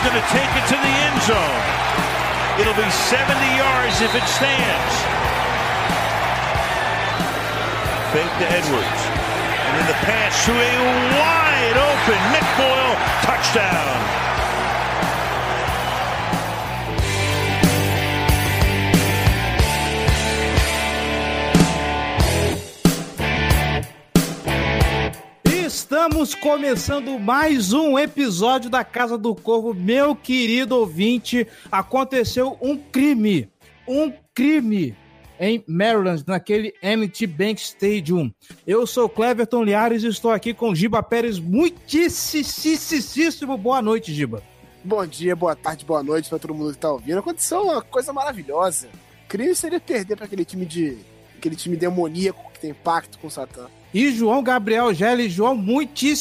going to take it to the end zone. It'll be 70 yards if it stands. Fake to Edwards. And in the pass to a wide open Nick Boyle touchdown. Estamos começando mais um episódio da Casa do Corvo. Meu querido ouvinte, aconteceu um crime. Um crime em Maryland, naquele MT Bank Stadium. Eu sou Cleverton Liares e estou aqui com Giba Pérez. Muitíssimo boa noite, Giba. Bom dia, boa tarde, boa noite para todo mundo que tá ouvindo. Aconteceu uma coisa maravilhosa. Crime seria perder para aquele time de. aquele time demoníaco que tem pacto com Satã. E João Gabriel Gelli. João, muitíssimo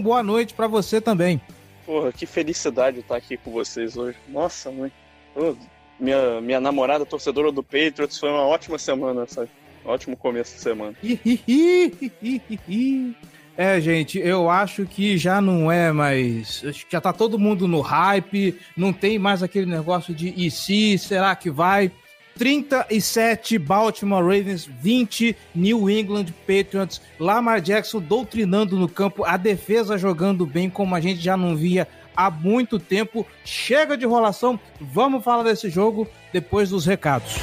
boa noite para você também. Porra, que felicidade estar aqui com vocês hoje. Nossa, mãe. Ô, minha, minha namorada torcedora do Patriots foi uma ótima semana, sabe? Ótimo começo de semana. É, gente, eu acho que já não é mais. Já tá todo mundo no hype, não tem mais aquele negócio de e se, será que vai? 37 Baltimore Ravens, 20 New England Patriots. Lamar Jackson doutrinando no campo, a defesa jogando bem como a gente já não via há muito tempo. Chega de enrolação, vamos falar desse jogo depois dos recados.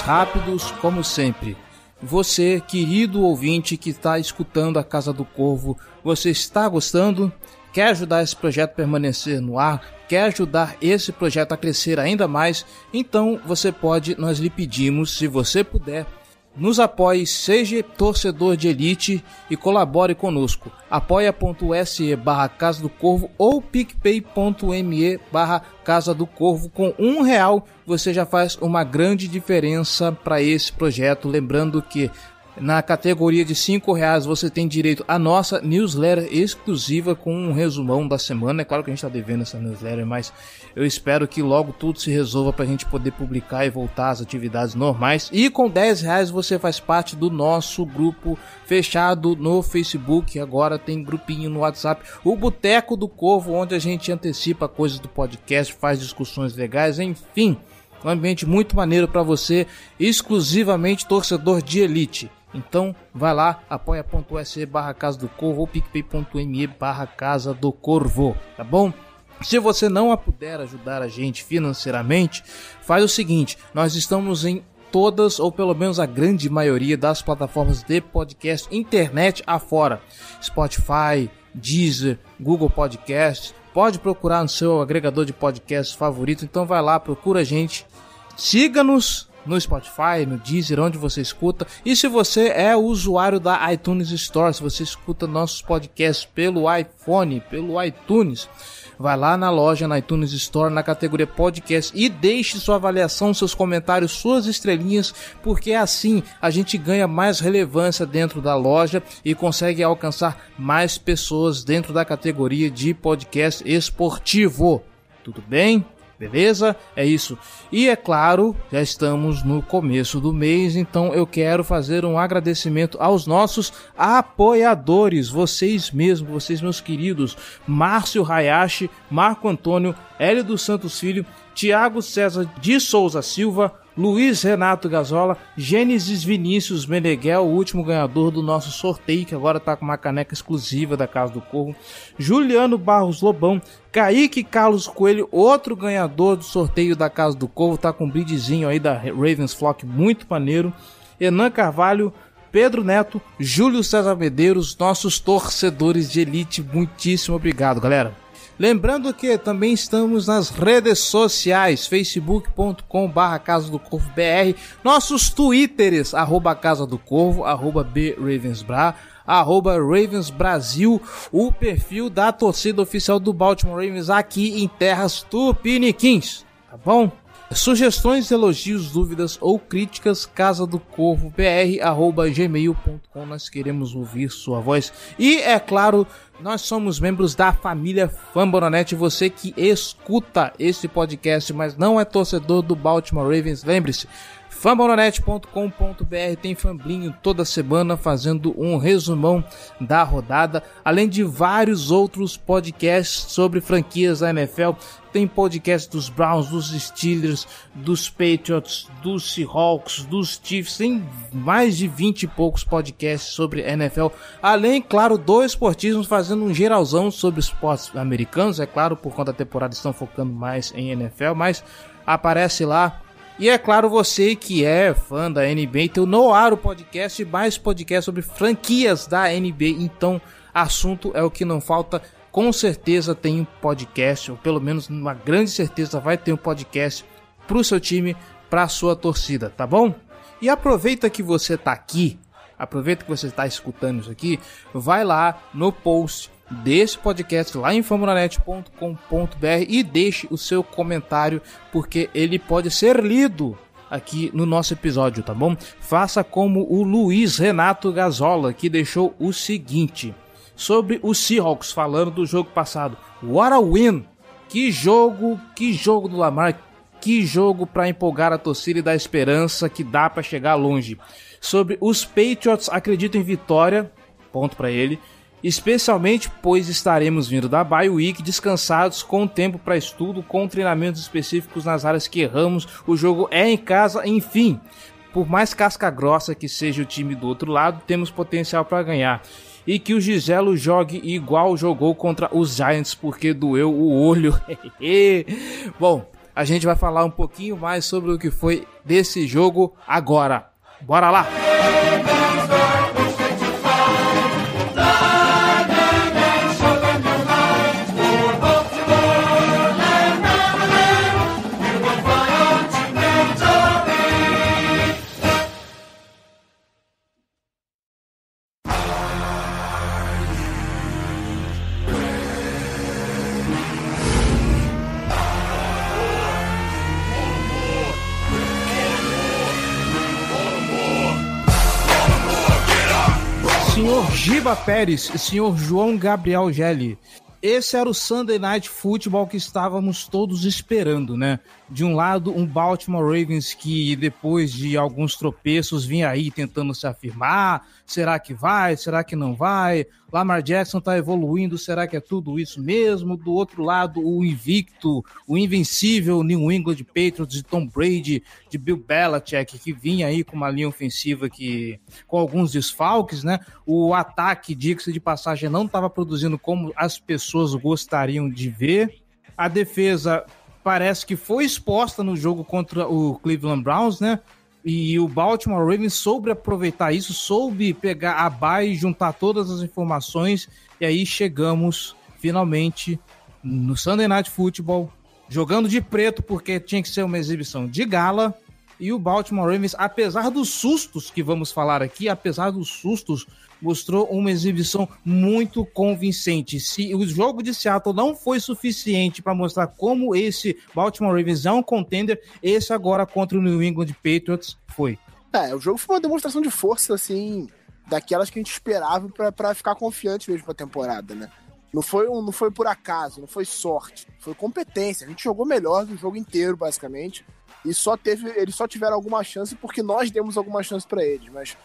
Rápidos, como sempre. Você, querido ouvinte que está escutando a Casa do Corvo, você está gostando? Quer ajudar esse projeto a permanecer no ar? Quer ajudar esse projeto a crescer ainda mais? Então você pode, nós lhe pedimos, se você puder, nos apoie, seja torcedor de elite e colabore conosco. apoia.se barra Casa do Corvo ou picpay.me barra Casa do Corvo. Com um real você já faz uma grande diferença para esse projeto. Lembrando que na categoria de cinco reais você tem direito à nossa newsletter exclusiva com um resumão da semana. É claro que a gente está devendo essa newsletter, mas eu espero que logo tudo se resolva para a gente poder publicar e voltar às atividades normais. E com 10 reais você faz parte do nosso grupo fechado no Facebook. Agora tem grupinho no WhatsApp, o Boteco do Corvo, onde a gente antecipa coisas do podcast, faz discussões legais, enfim. Um ambiente muito maneiro para você, exclusivamente torcedor de elite. Então, vai lá, apoia.se barra Casa do Corvo ou picpay.me barra Casa do Corvo, tá bom? Se você não puder ajudar a gente financeiramente, faz o seguinte, nós estamos em todas, ou pelo menos a grande maioria das plataformas de podcast internet afora. Spotify, Deezer, Google Podcast. Pode procurar no seu agregador de podcasts favorito. Então vai lá, procura a gente. Siga-nos no Spotify, no Deezer, onde você escuta. E se você é usuário da iTunes Store, se você escuta nossos podcasts pelo iPhone, pelo iTunes, vai lá na loja, na iTunes Store, na categoria podcast e deixe sua avaliação, seus comentários, suas estrelinhas, porque assim a gente ganha mais relevância dentro da loja e consegue alcançar mais pessoas dentro da categoria de podcast esportivo. Tudo bem? Beleza? É isso. E é claro, já estamos no começo do mês, então eu quero fazer um agradecimento aos nossos apoiadores, vocês mesmos, vocês meus queridos, Márcio Hayashi, Marco Antônio, Hélio dos Santos Filho, Tiago César de Souza Silva, Luiz Renato Gazola, Gênesis Vinícius Meneghel, o último ganhador do nosso sorteio, que agora está com uma caneca exclusiva da Casa do Corvo, Juliano Barros Lobão, Kaique Carlos Coelho, outro ganhador do sorteio da Casa do Corvo, tá com um bridzinho aí da Ravens Flock muito maneiro, Enan Carvalho, Pedro Neto, Júlio César Medeiros, nossos torcedores de elite, muitíssimo obrigado, galera. Lembrando que também estamos nas redes sociais, facebook.com barra Casa do Corvo BR, nossos twitters, arroba Casa do Corvo, arroba BRavensBra, arroba Ravens Brasil, o perfil da torcida oficial do Baltimore Ravens aqui em terras tupiniquins, tá bom? Sugestões, elogios, dúvidas ou críticas, casa do corvo br@gmail.com. Nós queremos ouvir sua voz. E é claro, nós somos membros da família Fambonanet. Você que escuta esse podcast, mas não é torcedor do Baltimore Ravens, lembre-se, Fambonanet.com.br tem Famblinho toda semana fazendo um resumão da rodada, além de vários outros podcasts sobre franquias da NFL. Tem podcast dos Browns, dos Steelers, dos Patriots, dos Seahawks, dos Chiefs, tem mais de 20 e poucos podcasts sobre NFL. Além, claro, do esportismo fazendo um geralzão sobre esportes americanos, é claro, por conta da temporada estão focando mais em NFL, mas aparece lá e é claro, você que é fã da NBA, tem o Noaro Podcast, mais podcast sobre franquias da NBA. Então, assunto é o que não falta. Com certeza tem um podcast, ou pelo menos uma grande certeza vai ter um podcast pro seu time, pra sua torcida, tá bom? E aproveita que você tá aqui, aproveita que você está escutando isso aqui, vai lá no post desse podcast lá em famulanet.com.br e deixe o seu comentário, porque ele pode ser lido aqui no nosso episódio, tá bom? Faça como o Luiz Renato Gazola, que deixou o seguinte sobre os Seahawks, falando do jogo passado. What a win! Que jogo, que jogo do Lamar, que jogo para empolgar a torcida e dar esperança que dá para chegar longe. Sobre os Patriots, acredito em vitória, ponto para ele especialmente pois estaremos vindo da bye week descansados com tempo para estudo, com treinamentos específicos nas áreas que erramos. O jogo é em casa, enfim. Por mais casca grossa que seja o time do outro lado, temos potencial para ganhar. E que o Giselo jogue igual jogou contra os Giants, porque doeu o olho. Bom, a gente vai falar um pouquinho mais sobre o que foi desse jogo agora. Bora lá! Giba Pérez, senhor João Gabriel Gelli. Esse era o Sunday Night Football que estávamos todos esperando, né? De um lado, um Baltimore Ravens que depois de alguns tropeços vinha aí tentando se afirmar, será que vai, será que não vai? Lamar Jackson tá evoluindo, será que é tudo isso mesmo? Do outro lado, o invicto, o invencível New England Patriots de Tom Brady, de Bill Belichick, que vinha aí com uma linha ofensiva que com alguns desfalques, né? O ataque, diga-se de passagem, não estava produzindo como as pessoas gostariam de ver. A defesa parece que foi exposta no jogo contra o Cleveland Browns, né? E o Baltimore Ravens soube aproveitar isso, soube pegar a bye, juntar todas as informações, e aí chegamos finalmente no Sunday Night Football, jogando de preto, porque tinha que ser uma exibição de gala. E o Baltimore Ravens, apesar dos sustos que vamos falar aqui, apesar dos sustos, mostrou uma exibição muito convincente. Se o jogo de Seattle não foi suficiente para mostrar como esse Baltimore Ravens é um contender, esse agora contra o New England Patriots foi. É, o jogo foi uma demonstração de força, assim, daquelas que a gente esperava para ficar confiante mesmo pra temporada, né? Não foi, um, não foi por acaso, não foi sorte, foi competência. A gente jogou melhor do jogo inteiro, basicamente. E só teve, eles só tiveram alguma chance porque nós demos alguma chance para eles, mas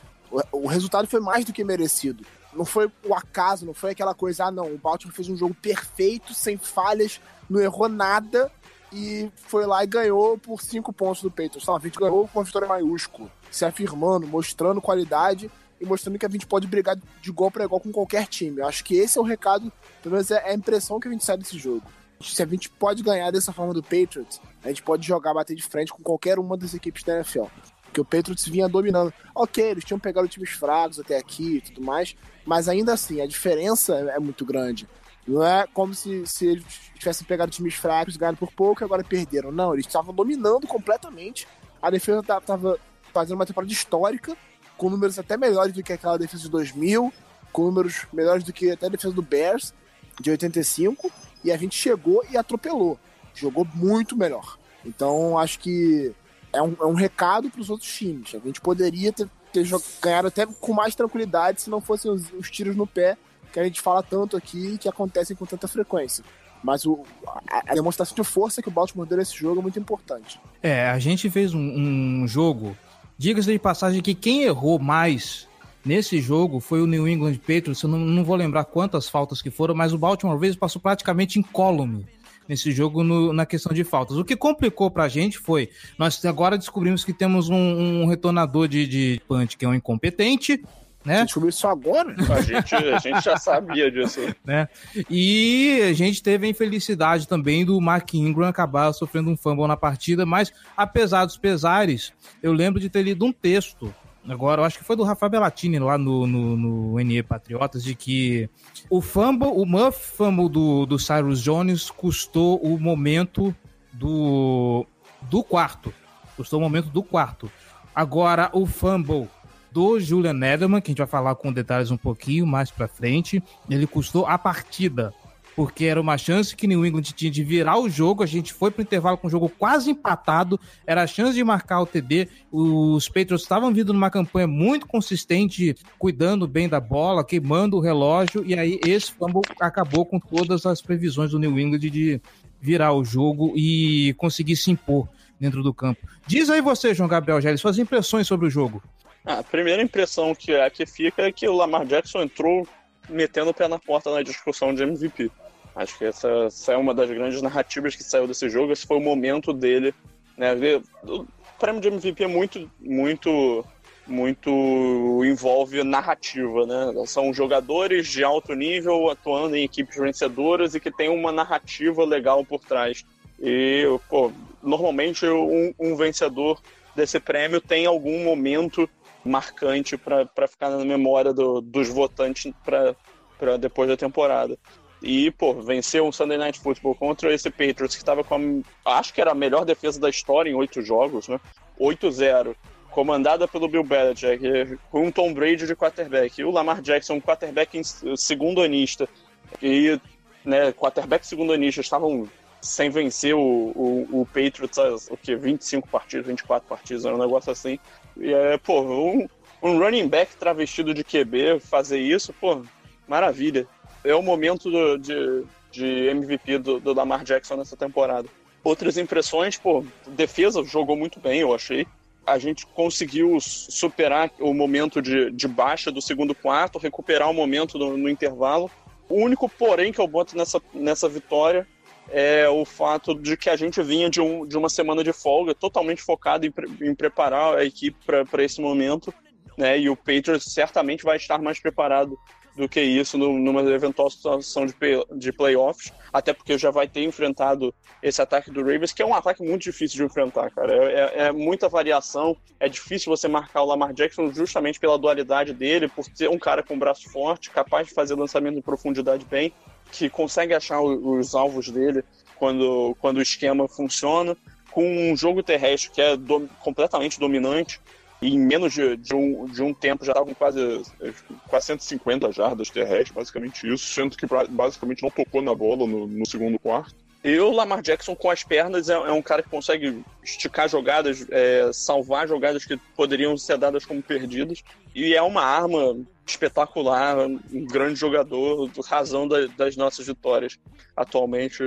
o, resultado foi mais do que merecido. Não foi o acaso, não foi aquela coisa, ah não, o Baltimore fez um jogo perfeito, sem falhas, não errou nada e foi lá e ganhou por cinco pontos do Patriots. A gente ganhou com uma vitória maiúscula, se afirmando, mostrando qualidade e mostrando que a gente pode brigar de igual para igual com qualquer time. Eu acho que esse é o recado, pelo menos é a impressão que a gente sai desse jogo. Se a gente pode ganhar dessa forma do Patriots, a gente pode jogar, bater de frente com qualquer uma das equipes da NFL. Porque o Patriots vinha dominando. Ok, eles tinham pegado times fracos até aqui e tudo mais, mas ainda assim, a diferença é muito grande. Não é como se, se eles tivessem pegado times fracos, ganhado por pouco e agora perderam. Não, eles estavam dominando completamente. A defesa estava fazendo uma temporada histórica com números até melhores do que aquela defesa de 2000, com números melhores do que até a defesa do Bears, de 85, e a gente chegou e atropelou. Jogou muito melhor. Então, acho que é um, é um recado para os outros times. A gente poderia ter, ter ganhado até com mais tranquilidade se não fossem os, os, tiros no pé que a gente fala tanto aqui e que acontecem com tanta frequência. Mas o, a, a, demonstração de força que o Baltimore deu nesse jogo é muito importante. É, a gente fez um, um jogo Diga-se de passagem que quem errou mais nesse jogo foi o New England Patriots. Eu não, não vou lembrar quantas faltas que foram, mas o Baltimore Ravens passou praticamente incólume nesse jogo no, na questão de faltas. O que complicou pra gente foi, nós agora descobrimos que temos um, um retornador de, de punch que é um incompetente, né? Descobriu isso agora? A gente, a gente já sabia disso. Né? E a gente teve a infelicidade também do Mark Ingram acabar sofrendo um fumble na partida, mas apesar dos pesares, eu lembro de ter lido um texto agora, eu acho que foi do Rafael Bellatini lá no, no, no NE Patriotas, de que o fumble, o muff fumble do, do Cyrus Jones custou o momento do, do quarto. Custou o momento do quarto. Agora, o fumble do Julian Edelman, que a gente vai falar com detalhes um pouquinho mais para frente, ele custou a partida. Porque era uma chance que New England tinha de virar o jogo. A gente foi para o intervalo com o jogo quase empatado. Era a chance de marcar o TD. Os Patriots estavam vindo numa campanha muito consistente, cuidando bem da bola, queimando o relógio. E aí esse fumble acabou com todas as previsões do New England de virar o jogo e conseguir se impor dentro do campo. Diz aí você, João Gabriel Geles, suas impressões sobre o jogo. Ah, a primeira impressão que, é, que fica é que o Lamar Jackson entrou metendo o pé na porta na discussão de MVP. Acho que essa, essa é uma das grandes narrativas que saiu desse jogo. Esse foi o momento dele. Né? O prêmio de MVP é muito, muito, muito envolve narrativa, né? São jogadores de alto nível atuando em equipes vencedoras e que tem uma narrativa legal por trás. E, pô, normalmente um, um vencedor desse prêmio tem algum momento marcante para ficar na memória do, dos votantes para depois da temporada. E, pô, venceu um Sunday Night Football contra esse Patriots que estava com a, acho que era a melhor defesa da história em oito jogos, né? 8-0, comandada pelo Bill Belichick, com um Tom Brady de quarterback, e o Lamar Jackson, quarterback segundo anista, e, né, quarterback segundo anista estavam sem vencer o, o, o Patriots, o que, 25 partidas, 24 partidas, era um negócio assim. E é, pô, um, um running back travestido de QB fazer isso, pô, maravilha. É o momento do, de, de MVP do, do Lamar Jackson nessa temporada. Outras impressões, pô, defesa jogou muito bem, eu achei. A gente conseguiu superar o momento de, de baixa do segundo quarto, recuperar o momento no, no intervalo. O único porém que eu boto nessa, nessa vitória é o fato de que a gente vinha de, um, de uma semana de folga totalmente focado em, em preparar a equipe para esse momento, né? E o Patriots certamente vai estar mais preparado do que isso numa eventual situação de, de playoffs, até porque já vai ter enfrentado esse ataque do Ravens, que é um ataque muito difícil de enfrentar, cara. É, é, é, muita variação, é difícil você marcar o Lamar Jackson justamente pela dualidade dele, por ser um cara com braço forte, capaz de fazer lançamento em profundidade bem que consegue achar os alvos dele quando, quando o esquema funciona, com um jogo terrestre que é do, completamente dominante, e em menos de, de, um, de um tempo já estava com quase, quase 150 jardas terrestres, basicamente isso, sendo que basicamente não tocou na bola no, no segundo quarto. E o Lamar Jackson com as pernas é, é um cara que consegue esticar jogadas, é, salvar jogadas que poderiam ser dadas como perdidas. E é uma arma espetacular, um grande jogador, razão da, das nossas vitórias. Atualmente,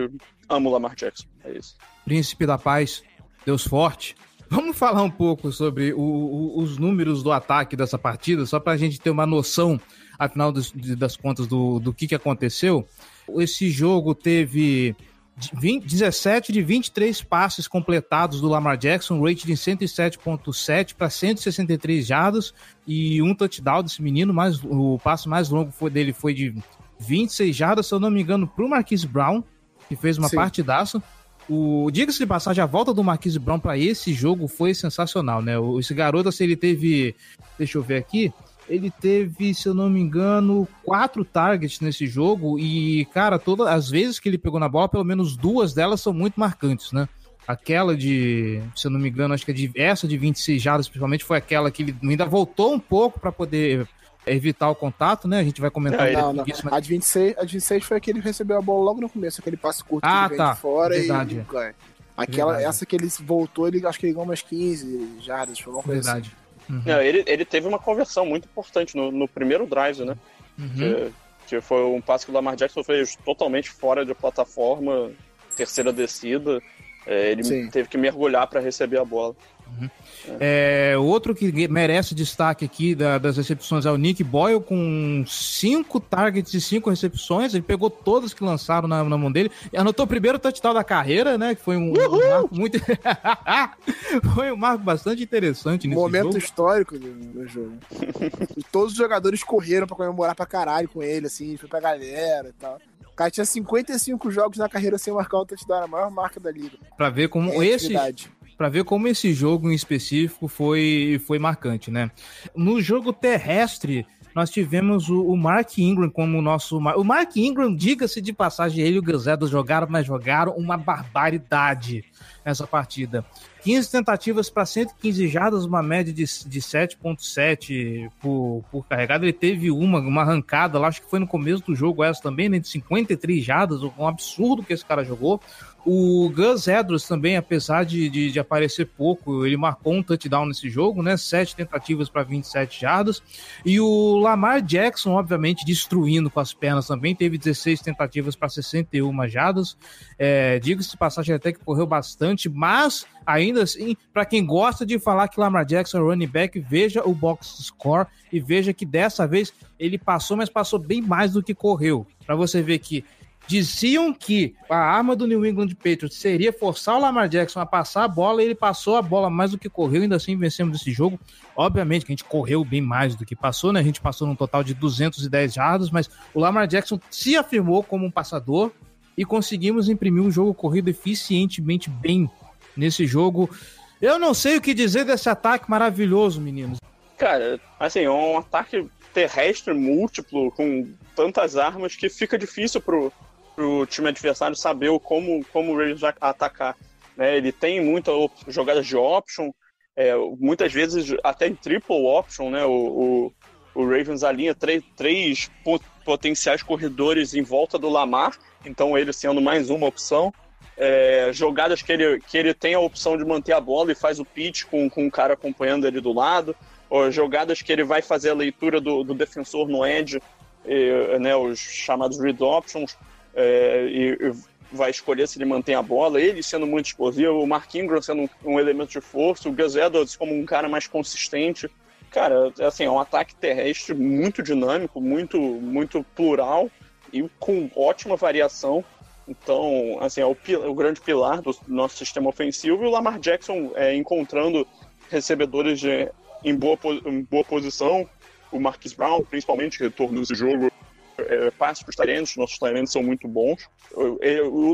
amo o Lamar Jackson. É isso. Príncipe da Paz, Deus forte. Vamos falar um pouco sobre o, o, os números do ataque dessa partida, só para a gente ter uma noção, afinal dos, das contas, do, do que, que aconteceu. Esse jogo teve 20, 17 de 23 passes completados do Lamar Jackson, rate de 107.7 para 163 jardas e um touchdown desse menino, mas o passe mais longo foi dele foi de 26 jardas, se eu não me engano, para o Marquise Brown, que fez uma Sim. partidaça. O diga-se de passagem, a volta do Marquise Brown para esse jogo foi sensacional, né? Esse garoto, assim, ele teve, deixa eu ver aqui, ele teve, se eu não me engano, quatro targets nesse jogo e, cara, todas as vezes que ele pegou na bola, pelo menos duas delas são muito marcantes, né? Aquela de, se eu não me engano, acho que é de, essa de 26 jardas, principalmente, foi aquela que ele ainda voltou um pouco para poder evitar o contato, né? A gente vai comentar. É, não, não. Isso, mas... a, de 26, a de 26 foi aquele que recebeu a bola logo no começo, aquele passe curto ah, que ele tá. fora Verdade. e ganha. Aquela, Verdade. essa que ele voltou, ele acho que ele ganhou umas 15 jardas, foi uma coisa assim. Verdade. Assim. Uhum. Não, ele, ele teve uma conversão muito importante no, no primeiro drive, né? Uhum. Que, que, foi um passe que o Lamar Jackson fez totalmente fora de plataforma, terceira descida. É, ele Sim. teve que mergulhar para receber a bola. Uhum. É, outro que merece destaque aqui da, das recepções é o Nick Boyle, com cinco targets e cinco recepções. Ele pegou todas que lançaram na, na mão dele. Anotou o primeiro touchdown da carreira, né? Que foi um, um marco muito. foi um marco bastante interessante nesse Momento jogo. histórico do, jogo. Todos os jogadores correram para comemorar pra caralho com ele, assim, foi pra galera e tal. O cara tinha 55 jogos na carreira sem marcar um touchdown, a maior marca da liga. Pra ver como é esse, para ver como esse jogo em específico foi, foi marcante, né? No jogo terrestre, nós tivemos o, o Mark Ingram como nosso. O Mark Ingram, diga-se de passagem, ele e o Gazedo jogaram, mas jogaram uma barbaridade nessa partida. 15 tentativas para 115 jardas, uma média de, de 7,7 por, por carregada. Ele teve uma, uma arrancada lá, acho que foi no começo do jogo essa também, né, de 53 jardas, um absurdo que esse cara jogou. O Gus Edwards também, apesar de, de, de, aparecer pouco, ele marcou um touchdown nesse jogo, né? Sete tentativas para 27 jardas. E o Lamar Jackson, obviamente, destruindo com as pernas também, teve 16 tentativas para 61 jardas. É, Diga-se de passagem até que correu bastante, mas ainda assim, para quem gosta de falar que Lamar Jackson é running back, veja o box score e veja que dessa vez ele passou, mas passou bem mais do que correu. Para você ver que Diziam que a arma do New England Patriots seria forçar o Lamar Jackson a passar a bola, e ele passou a bola mais do que correu, ainda assim vencemos esse jogo. Obviamente que a gente correu bem mais do que passou, né? A gente passou num total de 210 jardas, mas o Lamar Jackson se afirmou como um passador e conseguimos imprimir um jogo corrido eficientemente bem nesse jogo. Eu não sei o que dizer desse ataque maravilhoso, meninos. Cara, assim, é um ataque terrestre múltiplo com tantas armas que fica difícil pro, pro time adversário saber como, como o Ravens vai atacar. Né? Ele tem muitas jogadas de option, é, muitas vezes até em triple option, né? O, o, o Ravens alinha três, três potenciais corredores em volta do Lamar, então ele sendo mais uma opção. É, jogadas que ele, que ele tem a opção de manter a bola e faz o pitch com, com o cara acompanhando ele do lado, ou jogadas que ele vai fazer a leitura do, do defensor no edge, e, né, os chamados read options, é, e, vai escolher se ele mantém a bola, ele sendo muito explosivo, o Mark Ingram sendo um, um elemento de força, o Gus Edwards como um cara mais consistente. Cara, assim, é um ataque terrestre muito dinâmico, muito, muito plural e com ótima variação. Então, assim, é o, o grande pilar do nosso sistema ofensivo e o Lamar Jackson é, encontrando recebedores de, em, boa, em boa posição. O Marquis Brown, principalmente, retorno nesse jogo, é, passe para os talentos, nossos talentos são muito bons. O,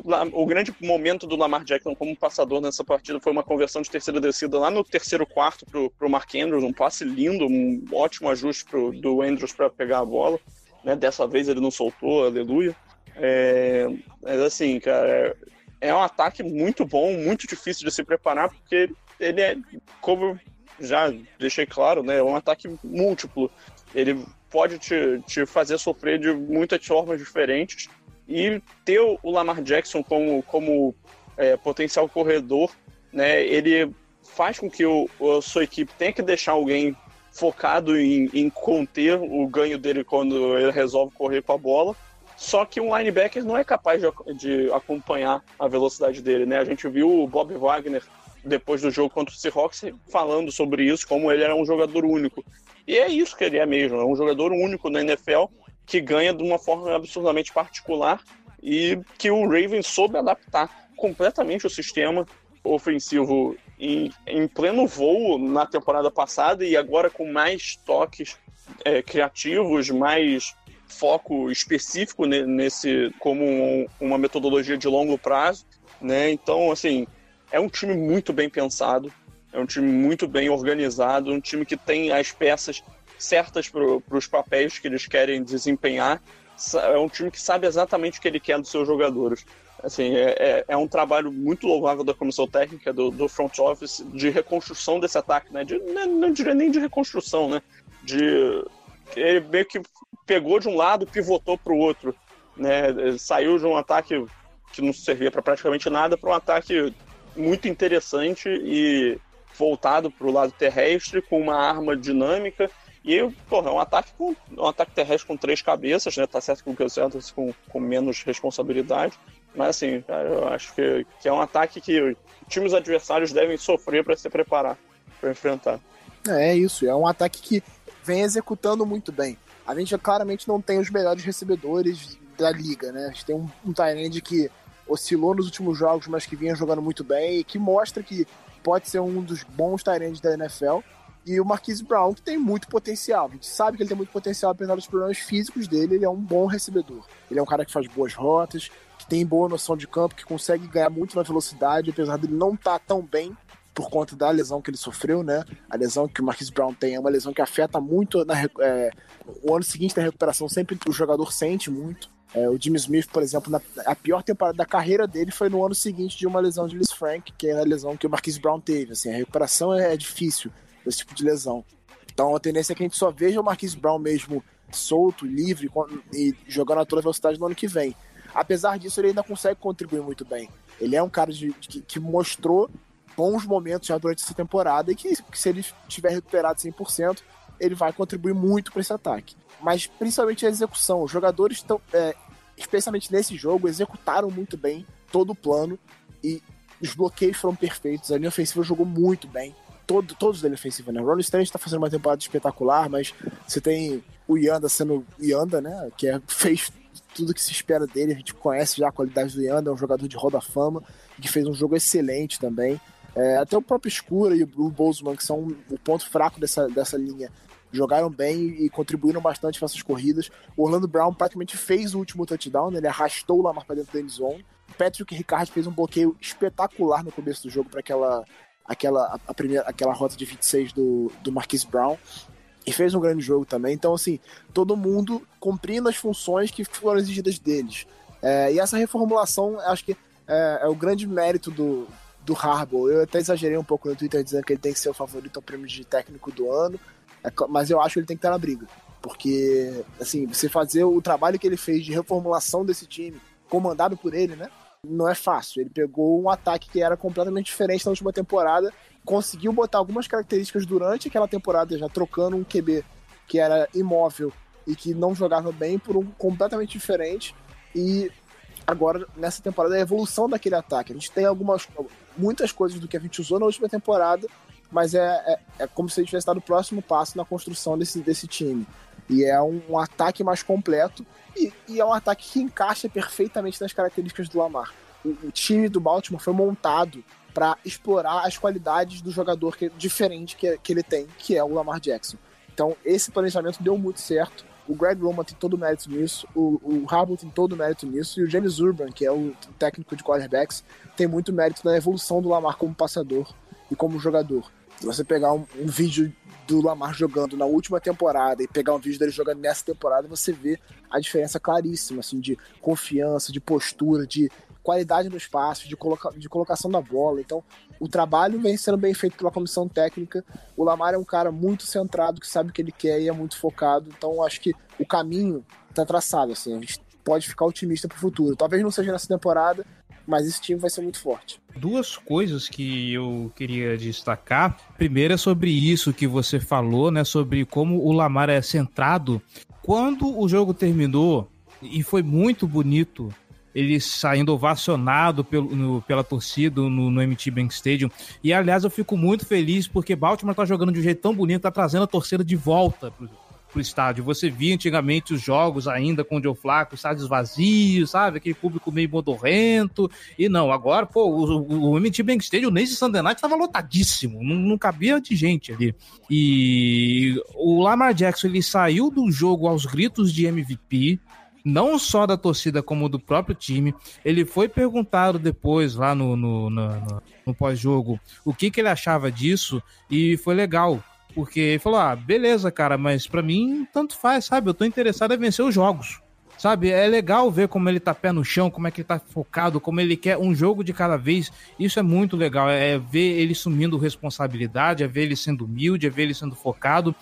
o, o, grande momento do Lamar Jackson como passador nessa partida foi uma conversão de terceira descida lá no terceiro quarto para o Mark Andrews, um passe lindo, um ótimo ajuste pro, do Andrews para pegar a bola. Né? Dessa vez ele não soltou, aleluia. É, mas assim, cara, é um ataque muito bom, muito difícil de se preparar, porque ele é, como já deixei claro, né, é um ataque múltiplo. Ele pode te, te fazer sofrer de muitas formas diferentes. E ter o Lamar Jackson como, como é, potencial corredor, né, ele faz com que o, a sua equipe tenha que deixar alguém focado em, em conter o ganho dele quando ele resolve correr com a bola. Só que um linebacker não é capaz de, de, acompanhar a velocidade dele, né? A gente viu o Bob Wagner depois do jogo contra o Seahawks falando sobre isso, como ele era um jogador único. E é isso que ele é mesmo, é um jogador único na NFL que ganha de uma forma absurdamente particular e que o Ravens soube adaptar completamente o sistema ofensivo em, em pleno voo na temporada passada e agora com mais toques é, criativos, mais foco específico nesse como um, uma metodologia de longo prazo, né? Então, assim, é um time muito bem pensado, é um time muito bem organizado, um time que tem as peças certas para os papéis que eles querem desempenhar. É um time que sabe exatamente o que ele quer dos seus jogadores. Assim, é, é, é, um trabalho muito louvável da comissão técnica, do, do front office, de reconstrução desse ataque, né? De, não, não diria nem de reconstrução, né? De ele meio que pegou de um lado, pivotou para o outro, né? Saiu de um ataque que não servia para praticamente nada para um ataque muito interessante e voltado para o lado terrestre com uma arma dinâmica e porra, é um ataque com um ataque terrestre com três cabeças, né? Tá certo com o Gus com, com menos responsabilidade, mas assim, eu acho que, que é um ataque que times adversários devem sofrer para se preparar para enfrentar. É, é isso, é um ataque que vem executando muito bem. A gente claramente não tem os melhores recebedores da liga, né? A gente tem um, um que oscilou nos últimos jogos, mas que vinha jogando muito bem e que mostra que pode ser um dos bons Tyrands da NFL. E o Marquise Brown, que tem muito potencial. A gente sabe que ele tem muito potencial, apesar dos problemas físicos dele, ele é um bom recebedor. Ele é um cara que faz boas rotas, que tem boa noção de campo, que consegue ganhar muito na velocidade, apesar dele não estar tá tão bem por conta da lesão que ele sofreu, né? A lesão que o Marquise Brown tem é uma lesão que afeta muito na, é, o ano seguinte da recuperação, sempre o jogador sente muito. É, o Jimmy Smith, por exemplo, na, a pior temporada da carreira dele foi no ano seguinte de uma lesão de Liz Frank, que é a lesão que o Marquise Brown teve. Assim, a recuperação é, é difícil desse tipo de lesão. Então a tendência é que a gente só veja o Marquise Brown mesmo solto, livre e jogando a toda velocidade no ano que vem. Apesar disso, ele ainda consegue contribuir muito bem. Ele é um cara de, de, que mostrou bons momentos já durante essa temporada e que, que se ele estiver recuperado 100%, ele vai contribuir muito para esse ataque. Mas principalmente a execução. Os jogadores estão, é, especialmente nesse jogo, executaram muito bem todo o plano e os bloqueios foram perfeitos. A linha ofensiva jogou muito bem. Todo, todos da linha ofensiva, né? O Ron Stanley está fazendo uma temporada espetacular, mas você tem o Yanda sendo Yanda, né? Que é, fez tudo que se espera dele. A gente conhece já a qualidade do Yanda, é um jogador de roda fama, que fez um jogo excelente também. É, até o próprio Escura e o Bozeman, que são o ponto fraco dessa, dessa linha, jogaram bem e contribuíram bastante nessas corridas. O Orlando Brown praticamente fez o último touchdown, né? ele arrastou o Lamar para dentro da endzone. Patrick Ricard fez um bloqueio espetacular no começo do jogo para aquela aquela a primeira aquela rota de 26 do do Marquise Brown e fez um grande jogo também. Então, assim, todo mundo cumprindo as funções que foram exigidas deles. É, e essa reformulação, acho que é, é, o grande mérito do, do Harbaugh. Eu até exagerei um pouco no Twitter dizendo que ele tem que ser o favorito ao prêmio de técnico do ano, mas eu acho que ele tem que estar na briga. Porque, assim, você fazer o trabalho que ele fez de reformulação desse time, comandado por ele, né? Não é fácil. Ele pegou um ataque que era completamente diferente na última temporada conseguiu botar algumas características durante aquela temporada, já trocando um QB que era imóvel e que não jogava bem por um completamente diferente. E agora, nessa temporada, é a evolução daquele ataque. A gente tem algumas muitas coisas do que a gente usou na última temporada, mas é, é, é como se ele tivesse dado o próximo passo na construção desse, desse time. E é um, ataque mais completo e, e, é um ataque que encaixa perfeitamente nas características do Lamar. O, o time do Baltimore foi montado para explorar as qualidades do jogador que, diferente que, que ele tem, que é o Lamar Jackson. Então, esse planejamento deu muito certo. O Greg Roman tem todo o mérito nisso, o, o Harbaugh tem todo o mérito nisso, e o James Urban, que é o técnico de quarterbacks, tem muito mérito na evolução do Lamar como passador e como jogador. Se você pegar um, um vídeo do Lamar jogando na última temporada e pegar um vídeo dele jogando nessa temporada, você vê a diferença claríssima, assim, de confiança, de postura, de qualidade no espaço, de, coloca, de colocação da bola. Então, o trabalho vem sendo bem feito pela comissão técnica. O Lamar é um cara muito centrado, que sabe o que ele quer e é muito focado. Então, acho que o caminho está traçado. Assim, a gente pode ficar otimista pro futuro. Talvez não seja nessa temporada, mas esse time vai ser muito forte. Duas coisas que eu queria destacar. Primeiro é sobre isso que você falou, né? Sobre como o Lamar é centrado. Quando o jogo terminou, e foi muito bonito ele saindo ovacionado pelo, no, pela torcida no, no MT Bank Stadium. E aliás, eu fico muito feliz porque Baltimore tá jogando de um jeito tão bonito, tá trazendo a torcida de volta pro, pro estádio. Você via antigamente os jogos ainda com o Joe Flaco, estádios vazios, sabe? Aquele público meio modorrento. E não, agora, pô, o, o MT Bank Stadium nesse Sunday Night tava lotadíssimo, não, não cabia de gente ali. E o Lamar Jackson, ele saiu do jogo aos gritos de MVP, não só da torcida como do próprio time. Ele foi perguntado depois lá no, no, no, no pós-jogo o que, que ele achava disso e foi legal. Porque ele falou: ah, beleza, cara, mas para mim tanto faz, sabe? Eu tô interessado em vencer os jogos. Sabe, é legal ver como ele tá pé no chão, como é que ele tá focado, como ele quer um jogo de cada vez. Isso é muito legal. É ver ele sumindo responsabilidade, é ver ele sendo humilde, é ver ele sendo focado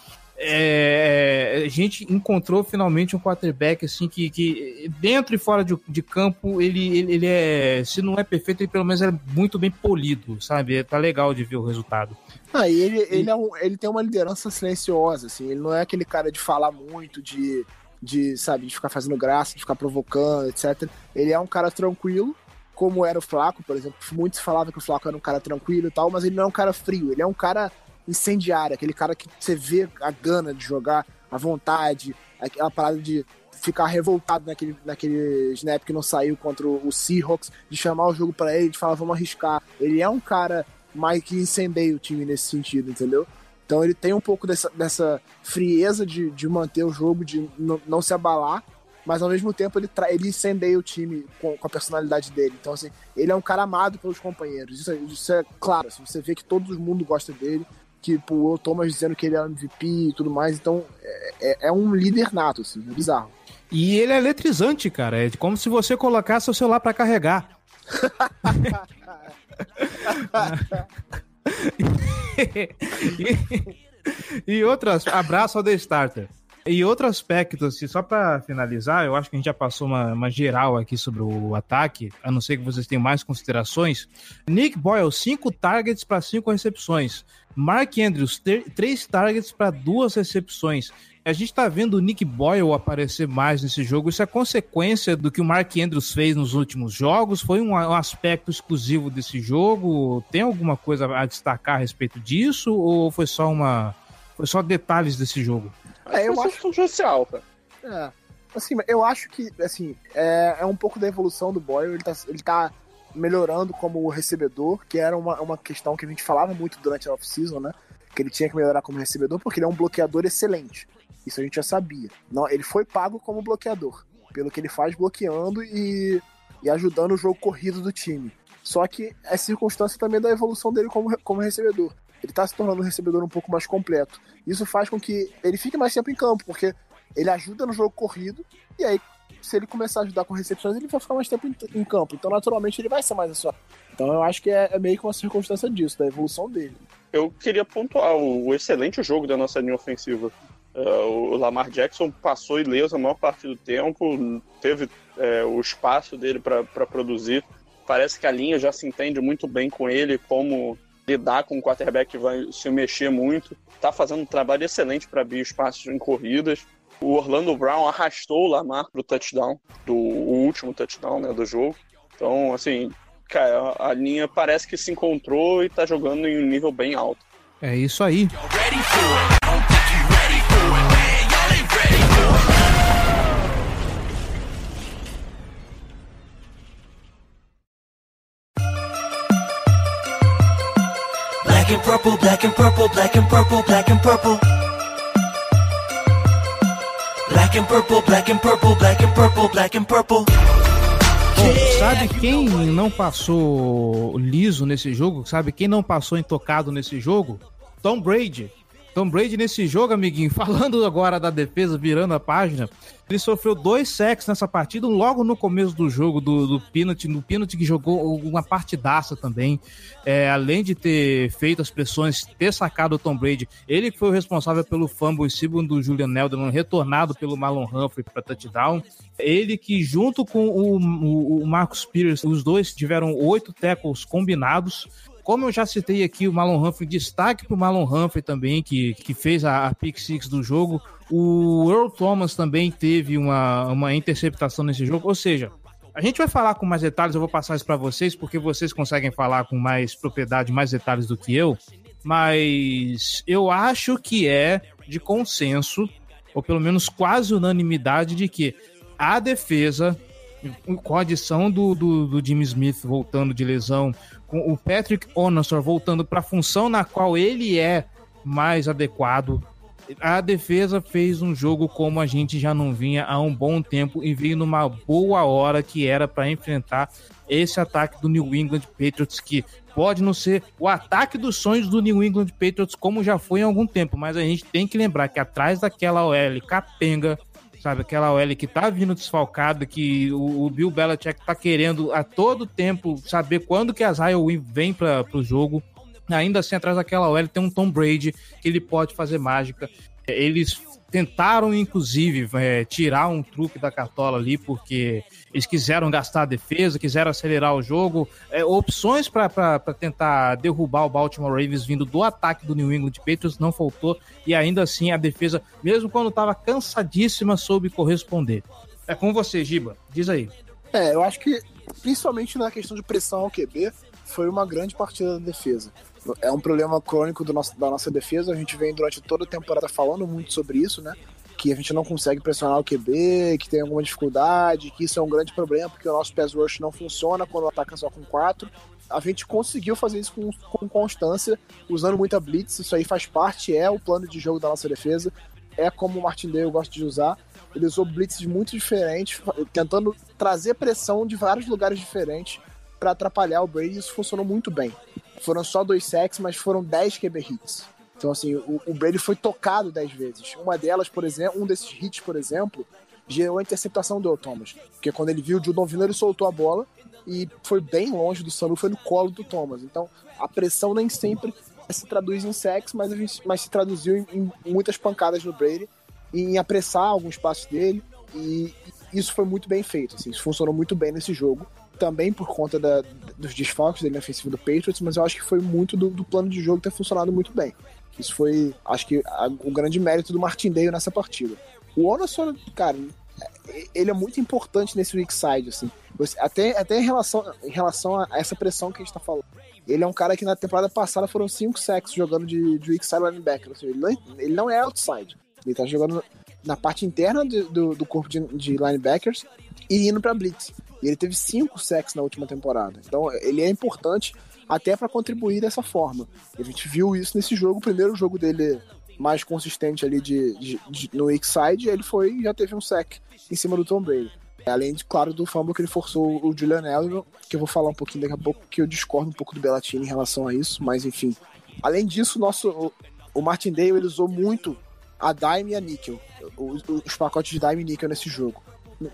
é, a gente encontrou finalmente um quarterback assim que, que dentro e fora de, de campo ele, ele, ele, é, se não é perfeito, ele pelo menos é muito bem polido, sabe? Tá legal de ver o resultado. Ah, e ele, ele, é um, ele tem uma liderança silenciosa, assim, ele não é aquele cara de falar muito, de, de, sabe, de ficar fazendo graça, de ficar provocando, etc. Ele é um cara tranquilo, como era o Flaco, por exemplo. Muitos falavam que o Flaco era um cara tranquilo e tal, mas ele não é um cara frio, ele é um cara incendiária, aquele cara que você vê a gana de jogar, a vontade, aquela parada de ficar revoltado naquele, naquele snap que não saiu contra o Seahawks, de chamar o jogo para ele, de falar vamos arriscar. Ele é um cara mais que incendeia o time nesse sentido, entendeu? Então ele tem um pouco dessa, dessa frieza de, de manter o jogo, de não se abalar, mas ao mesmo tempo ele, ele incendeia o time com, com, a personalidade dele. Então, assim, ele é um cara amado pelos companheiros. Isso, é, isso é claro, assim, você vê que todo mundo gosta dele que o Thomas dizendo que ele é MVP e tudo mais, então é, é, é um líder nato, assim, é bizarro. E ele é eletrizante, cara, é como se você colocasse o celular para carregar. e, e outras, abraço ao The Starter. E outro aspecto, assim, só para finalizar, eu acho que a gente já passou uma, uma, geral aqui sobre o ataque, a não ser que vocês tenham mais considerações. Nick Boyle, cinco targets para cinco recepções. Mark Andrews, três targets para duas recepções. A gente está vendo o Nick Boyle aparecer mais nesse jogo. Isso é consequência do que o Mark Andrews fez nos últimos jogos? Foi um, aspecto exclusivo desse jogo? Tem alguma coisa a destacar a respeito disso? Ou foi só uma. Foi só detalhes desse jogo? É, eu acho social, cara. É. Assim, eu acho que, assim, é, é um pouco da evolução do Boyle. Ele tá, ele tá melhorando como recebedor, que era uma, uma questão que a gente falava muito durante a off-season, né? Que ele tinha que melhorar como recebedor, porque ele é um bloqueador excelente. Isso a gente já sabia. Não, ele foi pago como bloqueador, pelo que ele faz bloqueando e, e ajudando o jogo corrido do time. Só que é circunstância também da evolução dele como, como recebedor. Ele está se tornando um recebedor um pouco mais completo. Isso faz com que ele fique mais tempo em campo, porque ele ajuda no jogo corrido, e aí se ele começar a ajudar com recepções, ele vai ficar mais tempo em, em campo. Então, naturalmente, ele vai ser mais só. Então, eu acho que é, é, meio que uma circunstância disso, da evolução dele. Eu queria pontuar o, o excelente jogo da nossa linha ofensiva. Uh, o Lamar Jackson passou ileso a maior parte do tempo, teve é, o espaço dele para produzir. Parece que a linha já se entende muito bem com ele, como lidar com o quarterback que vai se mexer muito. Está fazendo um trabalho excelente para abrir espaços em corridas. O Orlando Brown arrastou o Lamar pro touchdown, do último touchdown né, do jogo. Então, assim, cara, a linha parece que se encontrou e tá jogando em um nível bem alto. É isso aí. Purple, black and purple, black and purple, black and purple. Black and purple, black and purple, black and purple, black and purple. Bom, sabe quem não passou liso nesse jogo? Sabe quem não passou intocado nesse jogo? Tom Brady. Tom Brady nesse jogo, amiguinho, falando agora da defesa, virando a página, ele sofreu dois sacks nessa partida, logo no começo do jogo, do, do Peanut, no Peanut que jogou uma partidaça também. É, além de ter feito as pressões, ter sacado o Tom Brady, ele que foi o responsável pelo fumble segundo do Julian Edelman, retornado pelo Marlon Humphrey para touchdown. Ele que, junto com o, o, o Peters, os dois tiveram oito tackles combinados. Como eu já citei aqui, o Marlon Humphrey, destaque para o Marlon Humphrey também, que, que fez a, a pick six do jogo. O Earl Thomas também teve uma, uma interceptação nesse jogo. Ou seja, a gente vai falar com mais detalhes, eu vou passar isso para vocês, porque vocês conseguem falar com mais propriedade, mais detalhes do que eu. Mas eu acho que é de consenso, ou pelo menos quase unanimidade, de que a defesa, com a adição do, do, do Jimmy Smith voltando de lesão, com o Patrick Onosor voltando para a função na qual ele é mais adequado. A defesa fez um jogo como a gente já não vinha há um bom tempo e veio numa boa hora que era para enfrentar esse ataque do New England Patriots que pode não ser o ataque dos sonhos do New England Patriots como já foi em algum tempo, mas a gente tem que lembrar que atrás daquela OL capenga sabe? Aquela OL que tá vindo desfalcada, que o, o, Bill Belichick tá querendo a todo tempo saber quando que a Zion vem para o jogo. Ainda assim, atrás daquela OL tem um Tom Brady que ele pode fazer mágica. Eles tentaram, inclusive, é, tirar um truque da cartola ali, porque eles quiseram gastar a defesa, quiseram acelerar o jogo. É, opções para tentar derrubar o Baltimore Ravens vindo do ataque do New England Patriots não faltou, e ainda assim a defesa, mesmo quando estava cansadíssima, soube corresponder. É com você, Giba. Diz aí. É, eu acho que, principalmente na questão de pressão ao QB, foi uma grande partida da defesa é um problema crônico nosso, da nossa defesa. A gente vem durante toda a temporada falando muito sobre isso, né? Que a gente não consegue pressionar o QB, que tem alguma dificuldade, que isso é um grande problema, porque o nosso pass rush não funciona quando ataca só com quatro. A gente conseguiu fazer isso com, com constância, usando muita blitz. Isso aí faz parte, é o plano de jogo da nossa defesa. É como o Martindale gosta de usar. Ele usou blitzes muito diferentes, tentando trazer pressão de vários lugares diferentes para atrapalhar o Brady. Isso funcionou muito bem. Foram só dois sacks, mas foram 10 QB hits. Então, assim, o, o Brady foi tocado 10 vezes. Uma delas, por exemplo, um desses hits, por exemplo, gerou a interceptação do Thomas. Porque quando ele viu o Judon vindo, ele soltou a bola e foi bem longe do Sanu, foi no colo do Thomas. Então, a pressão nem sempre se traduz em sacks, mas, mas se traduziu em, em, muitas pancadas no Brady, em apressar alguns passos dele, e isso foi muito bem feito. Assim, isso funcionou muito bem nesse jogo também por conta da, dos desfalques da linha ofensiva do Patriots, mas eu acho que foi muito do, do plano de jogo ter funcionado muito bem. Isso foi, acho que, a, o grande mérito do Martindale nessa partida. O Onason, cara, ele é muito importante nesse weak side, assim. Até, até em, relação, em relação a essa pressão que a gente tá falando. Ele é um cara que na temporada passada foram cinco sacks jogando de, de weak side linebacker. Ou seja, ele, não, é, é outside. Ele tá jogando na parte interna de, do, do corpo de, de linebackers e indo pra blitz. E ele teve cinco sacks na última temporada. Então ele é importante até para contribuir dessa forma. A gente viu isso nesse jogo, o primeiro jogo dele mais consistente ali de, de, de no weak side, ele foi já teve um sack em cima do Tom Brady. Além, de, claro, do fumble que ele forçou o Julian Edelman, que eu vou falar um pouquinho daqui a pouco, que eu discordo um pouco do Bellatini em relação a isso, mas enfim. Além disso, nosso, o, o Martindale ele usou muito a dime e a nickel, os, os pacotes de dime e nickel nesse jogo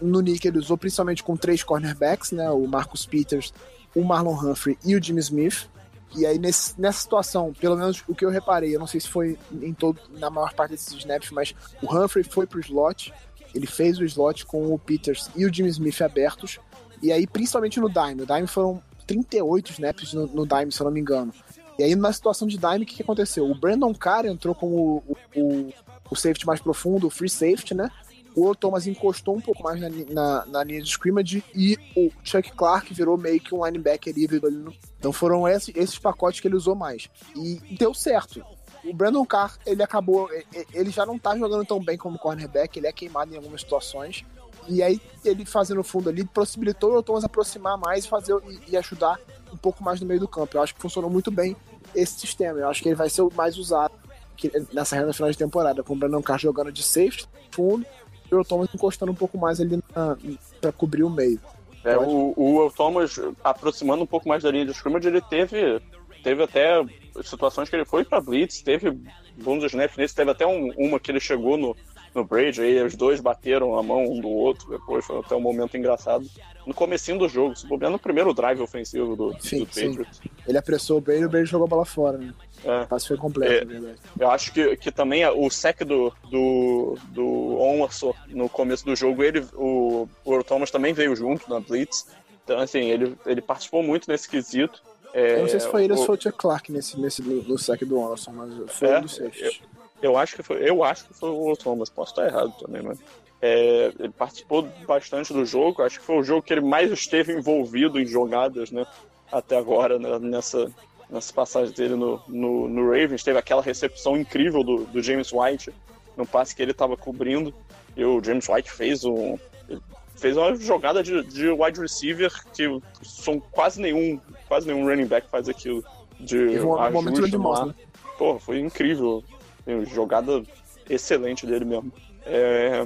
no Nick ele usou principalmente com três cornerbacks, né? O Marcus Peters, o Marlon Humphrey e o Jimmy Smith. E aí, nesse, nessa situação, pelo menos o que eu reparei, eu não sei se foi em todo, na maior parte desses snaps, mas o Humphrey foi pro slot, ele fez o slot com o Peters e o Jimmy Smith abertos. E aí, principalmente no dime, o dime foram 38 snaps no, no dime, se eu não me engano. E aí, na situação de dime, o que, que aconteceu? O Brandon Carr entrou como o, o, o safety mais profundo, o free safety, né? O Thomas encostou um pouco mais na, na, na, linha de scrimmage e o Chuck Clark virou meio que um linebacker híbrido ali no... Então foram esses, esses pacotes que ele usou mais. E deu certo. O Brandon Carr, ele acabou. Ele já não tá jogando tão bem como cornerback, ele é queimado em algumas situações. E aí, ele fazendo fundo ali, possibilitou o Thomas aproximar mais fazer, e, e ajudar um pouco mais no meio do campo. Eu acho que funcionou muito bem esse sistema. Eu acho que ele vai ser o mais usado nessa reta final de temporada, com o Brandon Carr jogando de safety, fundo, e o Thomas encostando um pouco mais ali para cobrir o meio. É, o, o Thomas aproximando um pouco mais da linha de scrimmage, ele teve, teve até situações que ele foi para blitz, teve bons snaps nesse. Teve até um, uma que ele chegou no, no Brady, aí os dois bateram a mão um do outro, depois foi até um momento engraçado. No comecinho do jogo, se bobear no primeiro drive ofensivo do, Sim, do sim. Patriots. Ele apressou o Brady e o Brady jogou a bola fora, né? É. O passe foi completo, É. na verdade. Eu acho que, que também o sec do, do, do Onwassor no começo do jogo, ele, o, o Thomas também veio junto na Blitz. Então, assim, ele, ele participou muito nesse quesito. É, Eu não sei se foi ele ou se foi o Chuck Clark nesse, nesse, no, no sec do Anderson, mas foi É, um dos safeties. Eu acho que foi, eu acho que foi o Thomas, posso estar errado também, mas é, ele participou bastante do jogo. Acho que foi o jogo que ele mais esteve envolvido em jogadas, né? Até agora, né, nessa, nessa passagem dele no, no, no Ravens. Teve aquela recepção incrível do, do James White no passe que ele estava cobrindo. E o James White fez um. Fez uma jogada de, de wide receiver que são quase nenhum, quase nenhum running back faz aquilo. De um ajuste momento de né? Porra, foi incrível. Tem Jogada excelente dele mesmo. É,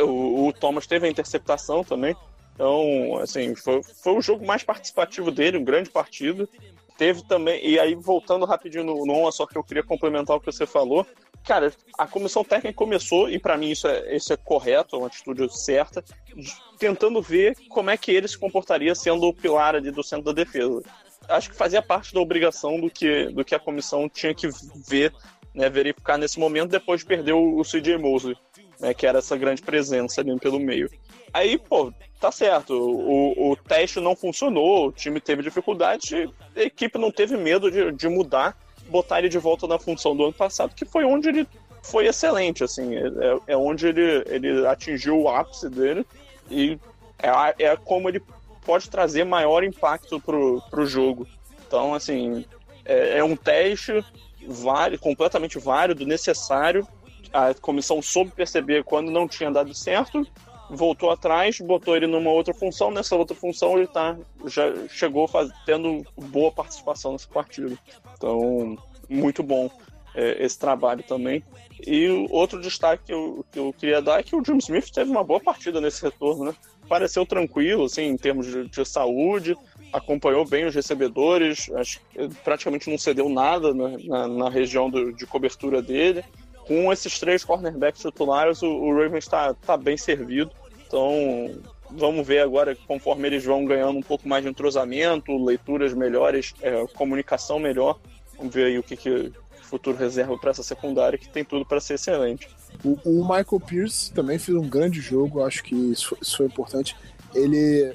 o, o Thomas teve a interceptação também. Então, assim, foi, foi o jogo mais participativo dele, um grande partido. Teve também, e aí voltando rapidinho no, no só que eu queria complementar o que você falou. Cara, a comissão técnica começou, e para mim isso é, isso é correto, é uma atitude certa, tentando ver como é que ele se comportaria sendo o pilar ali do centro da defesa. Acho que fazia parte da obrigação do que, do que a comissão tinha que ver, né, verificar nesse momento, depois de perder o, o CJ Mosley, né, que era essa grande presença ali pelo meio. Aí, pô, tá certo, o, o teste não funcionou, o time teve dificuldade, a equipe não teve medo de, de mudar, botar ele de volta na função do ano passado, que foi onde ele foi excelente, assim, é, é onde ele, ele atingiu o ápice dele e é, é como ele pode trazer maior impacto pro, pro jogo. Então, assim, é, é um teste válido, completamente válido, necessário. A comissão soube perceber quando não tinha dado certo, voltou atrás, botou ele numa outra função. Nessa outra função ele tá, já chegou faz, tendo boa participação nessa partida. Então, muito bom é, esse trabalho também. E outro destaque que eu, que eu queria dar é que o Jim Smith teve uma boa partida nesse retorno, né? Pareceu tranquilo, assim, em termos de, de saúde, acompanhou bem os recebedores, acho praticamente não cedeu nada na, na, na região do- de cobertura dele. Com esses três cornerbacks titulares, o, o Ravens está tá bem servido. Então, vamos ver agora, conforme eles vão ganhando um pouco mais de entrosamento, leituras melhores, é, comunicação melhor. Vamos ver aí o que, que o futuro reserva para essa secundária, que tem tudo para ser excelente. O, o Michael Pierce também fez um grande jogo, acho que isso, foi- isso foi importante. Ele,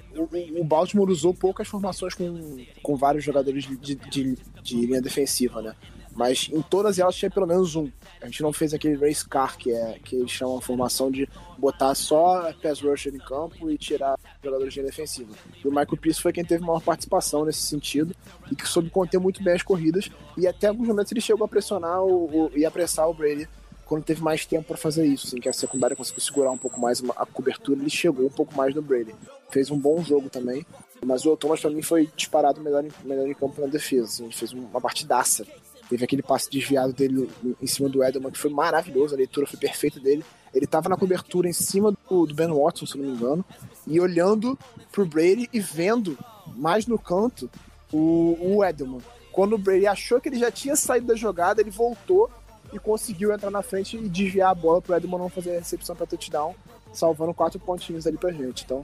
o, Baltimore usou poucas formações com, com vários jogadores de, de- de linha defensiva, né? Mas em todas elas tinha pelo menos um. A gente não fez aquele race car, que é que eles chamam a formação de botar só pass rusher em campo e tirar jogadores de defensiva. E o Michael Pierce foi quem teve maior participação nesse sentido e que soube conter muito bem as corridas. E até alguns momentos ele chegou a pressionar o, o- e apressar o Brady quando teve mais tempo para fazer isso, assim, que a secundária conseguiu segurar um pouco mais a cobertura, ele chegou um pouco mais no Brady. Fez um bom jogo também, mas o Thomas para mim foi disparado melhor em, melhor em campo na defesa, assim, fez uma partidaça. Teve aquele passe desviado dele em cima do Edelman que foi maravilhoso, a leitura foi perfeita dele. Ele tava na cobertura em cima do, do Ben Watson, se não me engano, e olhando pro Brady e vendo mais no canto o, o Edelman. Quando o Brady achou que ele já tinha saído da jogada, ele voltou e conseguiu entrar na frente e desviar a bola pro Edelman não fazer a recepção para touchdown, salvando quatro pontinhos ali pra gente. Então,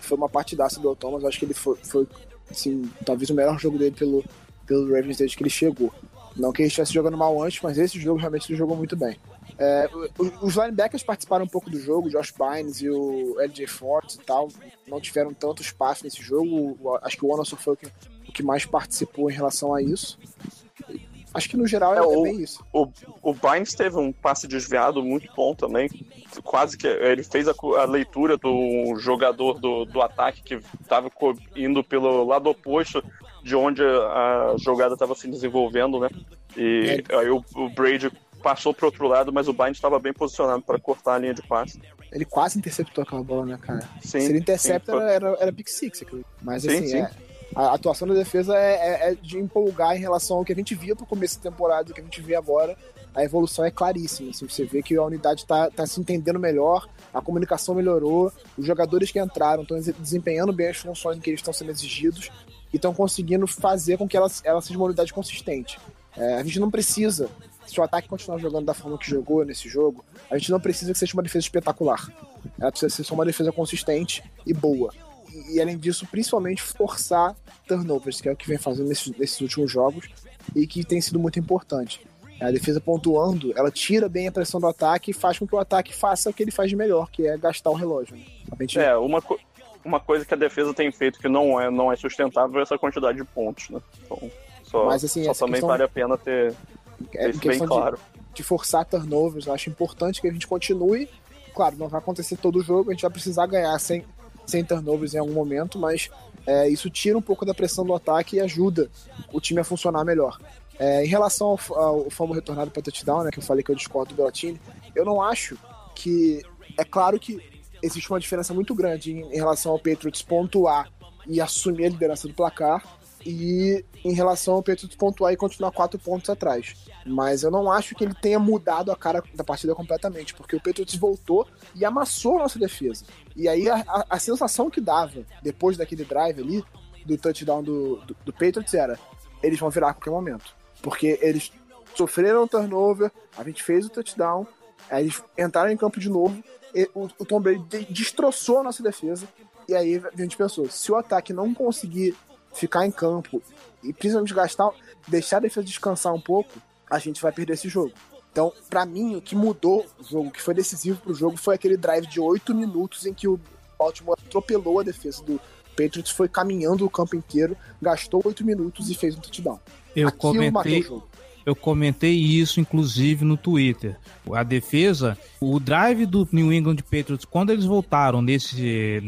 foi uma partidaça do Thomas. Acho que ele foi, foi assim, talvez o melhor jogo dele pelo, pelo Ravens desde que ele chegou. Não que ele estivesse jogando mal antes, mas esse jogo realmente ele jogou muito bem. É, os linebackers participaram um pouco do jogo, Josh Bynes e o LJ Ford e tal, não tiveram tanto espaço nesse jogo. Acho que o Anderson foi o que, o que mais participou em relação a isso. Acho que no geral é, É, o- bem isso. O, o Bynes teve um passe desviado muito bom também. Quase que ele fez a, a leitura do jogador do, do ataque que estava indo pelo lado oposto de onde a, jogada estava se desenvolvendo, né? E aí o, o Brady passou para outro lado, mas o Bynes estava bem posicionado para cortar a linha de passe. Ele quase interceptou aquela bola, né, cara? Sim, Se ele intercepta, sim, era, era, era pick six aquilo. Mas Sim, assim, sim. é- a atuação da defesa é, é- é de empolgar em relação ao que a gente via pro começo da temporada e que a gente vê agora. A evolução é claríssima. Assim, você vê que a unidade tá, tá se entendendo melhor, a comunicação melhorou, os jogadores que entraram estão desempenhando bem as funções em que eles estão sendo exigidos e estão conseguindo fazer com que ela, ela seja uma unidade consistente. É, a gente não precisa se o ataque continuar jogando da forma que jogou nesse jogo, a gente não precisa que seja uma defesa espetacular. Ela precisa ser só uma defesa consistente e boa. E, e além disso, principalmente forçar turnovers, que é o que vem fazendo nesses, nesses últimos jogos e que tem sido muito importante. A defesa pontuando, ela tira bem a pressão do ataque e faz com que o ataque faça o que ele faz de melhor, que é gastar o relógio. Né? Gente... É, uma, co uma coisa que a defesa tem feito que não é, não é sustentável é essa quantidade de pontos, né? Então, só, Mas, assim, só também questão... vale a pena ter, é, isso bem claro. De, de forçar turnovers, eu acho importante que a gente continue. Claro, não vai acontecer todo o jogo, a gente vai precisar ganhar sem, sem turnovers em algum momento, mas é, isso tira um pouco da pressão do ataque e ajuda o time a funcionar melhor. É, em relação ao, ao fumble retornado para touchdown, né, que eu falei que eu discordo do Bellatini, eu não acho que. É claro que existe uma diferença muito grande em, em relação ao Patriots pontuar e assumir a liderança do placar e em relação ao Patriots pontuar e continuar quatro pontos atrás. Mas eu não acho que ele tenha mudado a cara da partida completamente, porque o Patriots voltou e amassou a nossa defesa. E aí a, a, a sensação que dava depois daquele drive ali, do touchdown do, do, do Patriots, era eles vão virar a qualquer momento. Porque eles sofreram turnover, a gente fez o touchdown, aí eles entraram em campo de novo, o, o Tom Brady destroçou a nossa defesa, e aí a gente pensou, se o ataque não conseguir ficar em campo e principalmente gastar, deixar a defesa descansar um pouco, a gente vai perder esse jogo. Então, para mim, o que mudou o jogo, o que foi decisivo pro jogo, foi aquele drive de 8 minutos em que o Baltimore atropelou a defesa do Patriots, foi caminhando o campo inteiro, gastou 8 minutos e fez um touchdown. Eu Aquilo comentei, eu comentei isso, inclusive, no Twitter. A defesa, o drive do New England Patriots, quando eles voltaram nesse,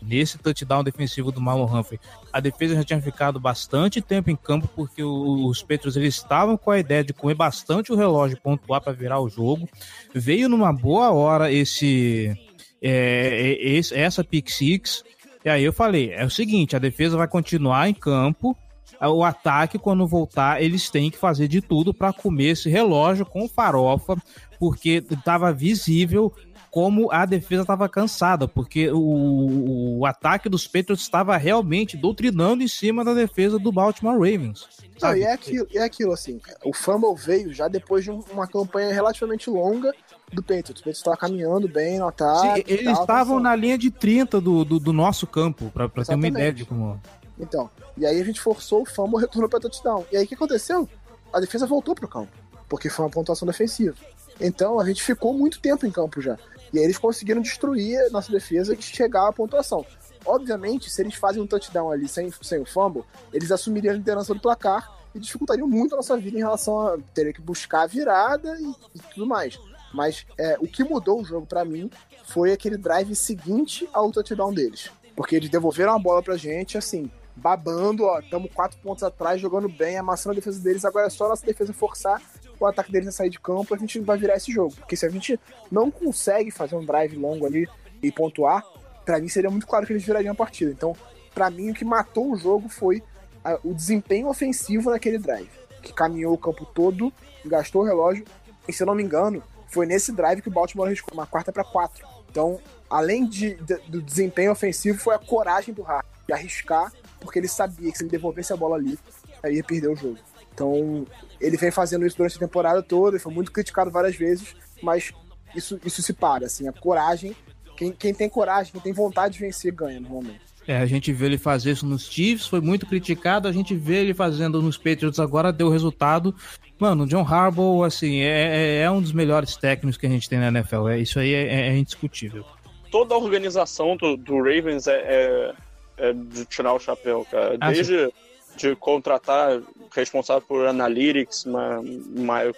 nesse touchdown defensivo do Marlon Humphrey, a defesa já tinha ficado bastante tempo em campo, porque os Patriots eles estavam com a ideia de comer bastante o relógio pontuar para virar o jogo. Veio numa boa hora esse, é, esse essa pick six. E aí eu falei, é o seguinte, a defesa vai continuar em campo, o ataque, quando voltar, eles têm que fazer de tudo para comer esse relógio com farofa, porque estava visível como a defesa estava cansada, porque o, o, ataque dos Patriots estava realmente doutrinando em cima da defesa do Baltimore Ravens. Não, e é aquilo, é aquilo, assim, o fumble veio já depois de uma campanha relativamente longa do Patriots. O Patriots estava caminhando bem no ataque. Sim, eles estavam na linha de 30 do, do, do nosso campo, para ter uma ideia de como... Então, e aí a gente forçou o fumble, retornou para touchdown. E aí o que aconteceu? A defesa voltou pro campo, porque foi uma pontuação defensiva. Então a gente ficou muito tempo em campo já. E aí eles conseguiram destruir a nossa defesa e chegar à pontuação. Obviamente, se eles fazem um touchdown ali sem, sem o fumble, eles assumiriam a liderança do placar e dificultariam muito a nossa vida em relação a ter que buscar a virada e, e tudo mais. Mas é, o que mudou o jogo para mim foi aquele drive seguinte ao touchdown deles. Porque eles devolveram a bola pra gente, assim, babando, ó, estamos quatro pontos atrás, jogando bem, amassando a defesa deles, agora é só a nossa defesa forçar o ataque deles a sair de campo, a gente vai virar esse jogo. Porque se a gente não consegue fazer um drive longo ali e pontuar, para mim seria muito claro que eles virariam a partida. Então, para mim, o que matou o jogo foi a, o desempenho ofensivo naquele drive, que caminhou o campo todo, gastou o relógio, e se eu não me engano, foi nesse drive que o Baltimore arriscou uma quarta para quatro. Então, além de, de, do desempenho ofensivo, foi a coragem do Hart de arriscar porque ele sabia que se ele devolvesse a bola ali, aí ia perder o jogo. Então, ele vem fazendo isso durante a temporada toda, ele foi muito criticado várias vezes, mas isso, isso se para, assim, a coragem, quem, quem tem coragem, quem tem vontade de vencer, ganha normalmente. É, a gente vê ele fazer isso nos Chiefs, foi muito criticado, a gente vê ele fazendo nos Patriots agora, deu resultado. Mano, o John Harbaugh, assim, é, é, é um dos melhores técnicos que a gente tem na NFL, é, isso aí é, é indiscutível. Toda a organização do, do Ravens é, é de tirar o chapéu, cara. Ah, Desde de contratar responsável por analytics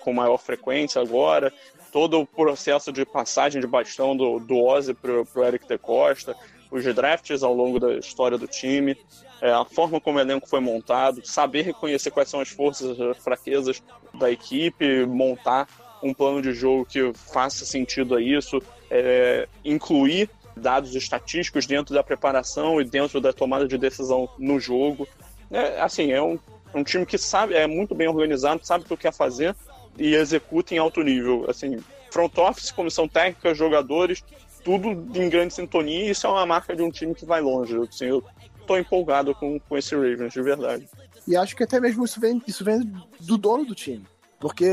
com maior frequência agora, todo o processo de passagem de bastão do, do Ozzy pro, pro Eric de Costa, os drafts ao longo da história do time, é, a forma como o elenco foi montado, saber reconhecer quais são as forças e fraquezas da equipe, montar um plano de jogo que faça sentido a isso, é, incluir dados estatísticos dentro da preparação e dentro da tomada de decisão no jogo. É, assim, é um, um time que sabe, é muito bem organizado, sabe o que quer fazer e executa em alto nível. Assim, front office, comissão técnica, jogadores, tudo em grande sintonia. E isso é uma marca de um time que vai longe. Assim, eu tô empolgado com, com esse Ravens, de verdade. E acho que até mesmo isso vem, isso vem do dono do time. Porque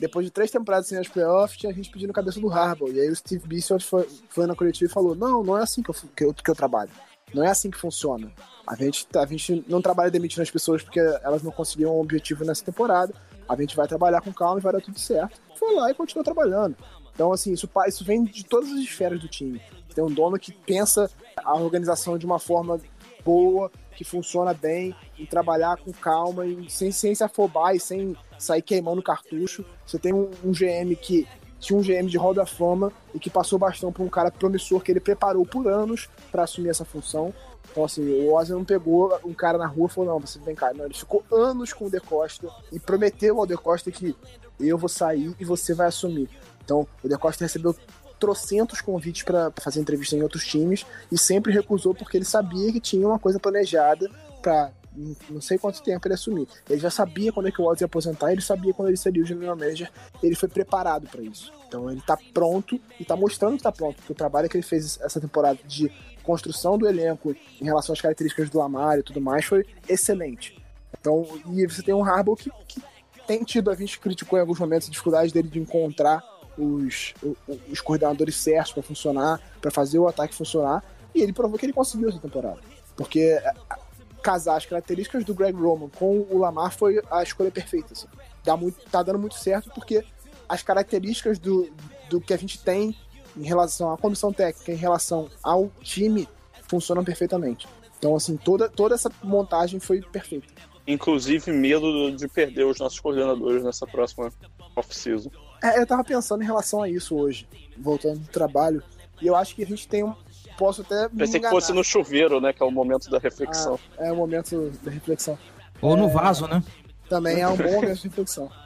depois de três temporadas sem as playoffs, tinha gente pedindo a cabeça do Harbaugh. E aí o Steve Bischoff foi, foi na coletiva e falou: Não, não é assim que eu, que eu, que eu trabalho. Não é assim que funciona. A gente, a gente não trabalha demitindo as pessoas porque elas não conseguiram um objetivo nessa temporada. A gente vai trabalhar com calma e vai dar tudo certo. Foi lá e continuou trabalhando. Então, assim, isso, isso vem de todas as esferas do time. Tem um dono que pensa a organização de uma forma boa, que funciona bem, e trabalhar com calma e sem, sem se afobar e sem sair queimando cartucho. Você tem um, um GM que tinha um GM de roda fama e que passou bastante por um cara promissor que ele preparou por anos para assumir essa função. Então, assim, o Ozzy não pegou um cara na rua e falou: não, você vem cá. Não, ele ficou anos com o De Costa e prometeu ao De Costa que eu vou sair e você vai assumir. Então, o De Costa recebeu trocentos convites para fazer entrevista em outros times e sempre recusou porque ele sabia que tinha uma coisa planejada para não sei quanto tempo ele assumir. Ele já sabia quando é que o Oz ia aposentar, ele sabia quando ele seria o general manager, ele foi preparado para isso. Então ele tá pronto e tá mostrando que tá pronto, porque o trabalho que ele fez essa temporada de construção do elenco em relação às características do Lamar e tudo mais foi excelente. Então, e você tem um Harbaugh que, que tem tido, a gente criticou em alguns momentos a dificuldade dele de encontrar os, os, coordenadores certos para funcionar, para fazer o ataque funcionar, e ele provou que ele conseguiu essa temporada. Porque casar as características do Greg Roman com o Lamar foi a escolha perfeita. Assim. Dá muito, tá dando muito certo porque as características do, do que a gente tem em relação à comissão técnica, em relação ao time, funcionam perfeitamente. Então, assim, toda, toda essa montagem foi perfeita. Inclusive, medo de perder os nossos coordenadores nessa próxima off-season. É, eu tava pensando em relação a isso hoje, voltando do trabalho, e eu acho que a gente tem um, posso até. Pensei que fosse no chuveiro, né? Que é o momento da reflexão. Ah, é o momento da reflexão. Ou no é, vaso, né? Também é um bom momento de reflexão.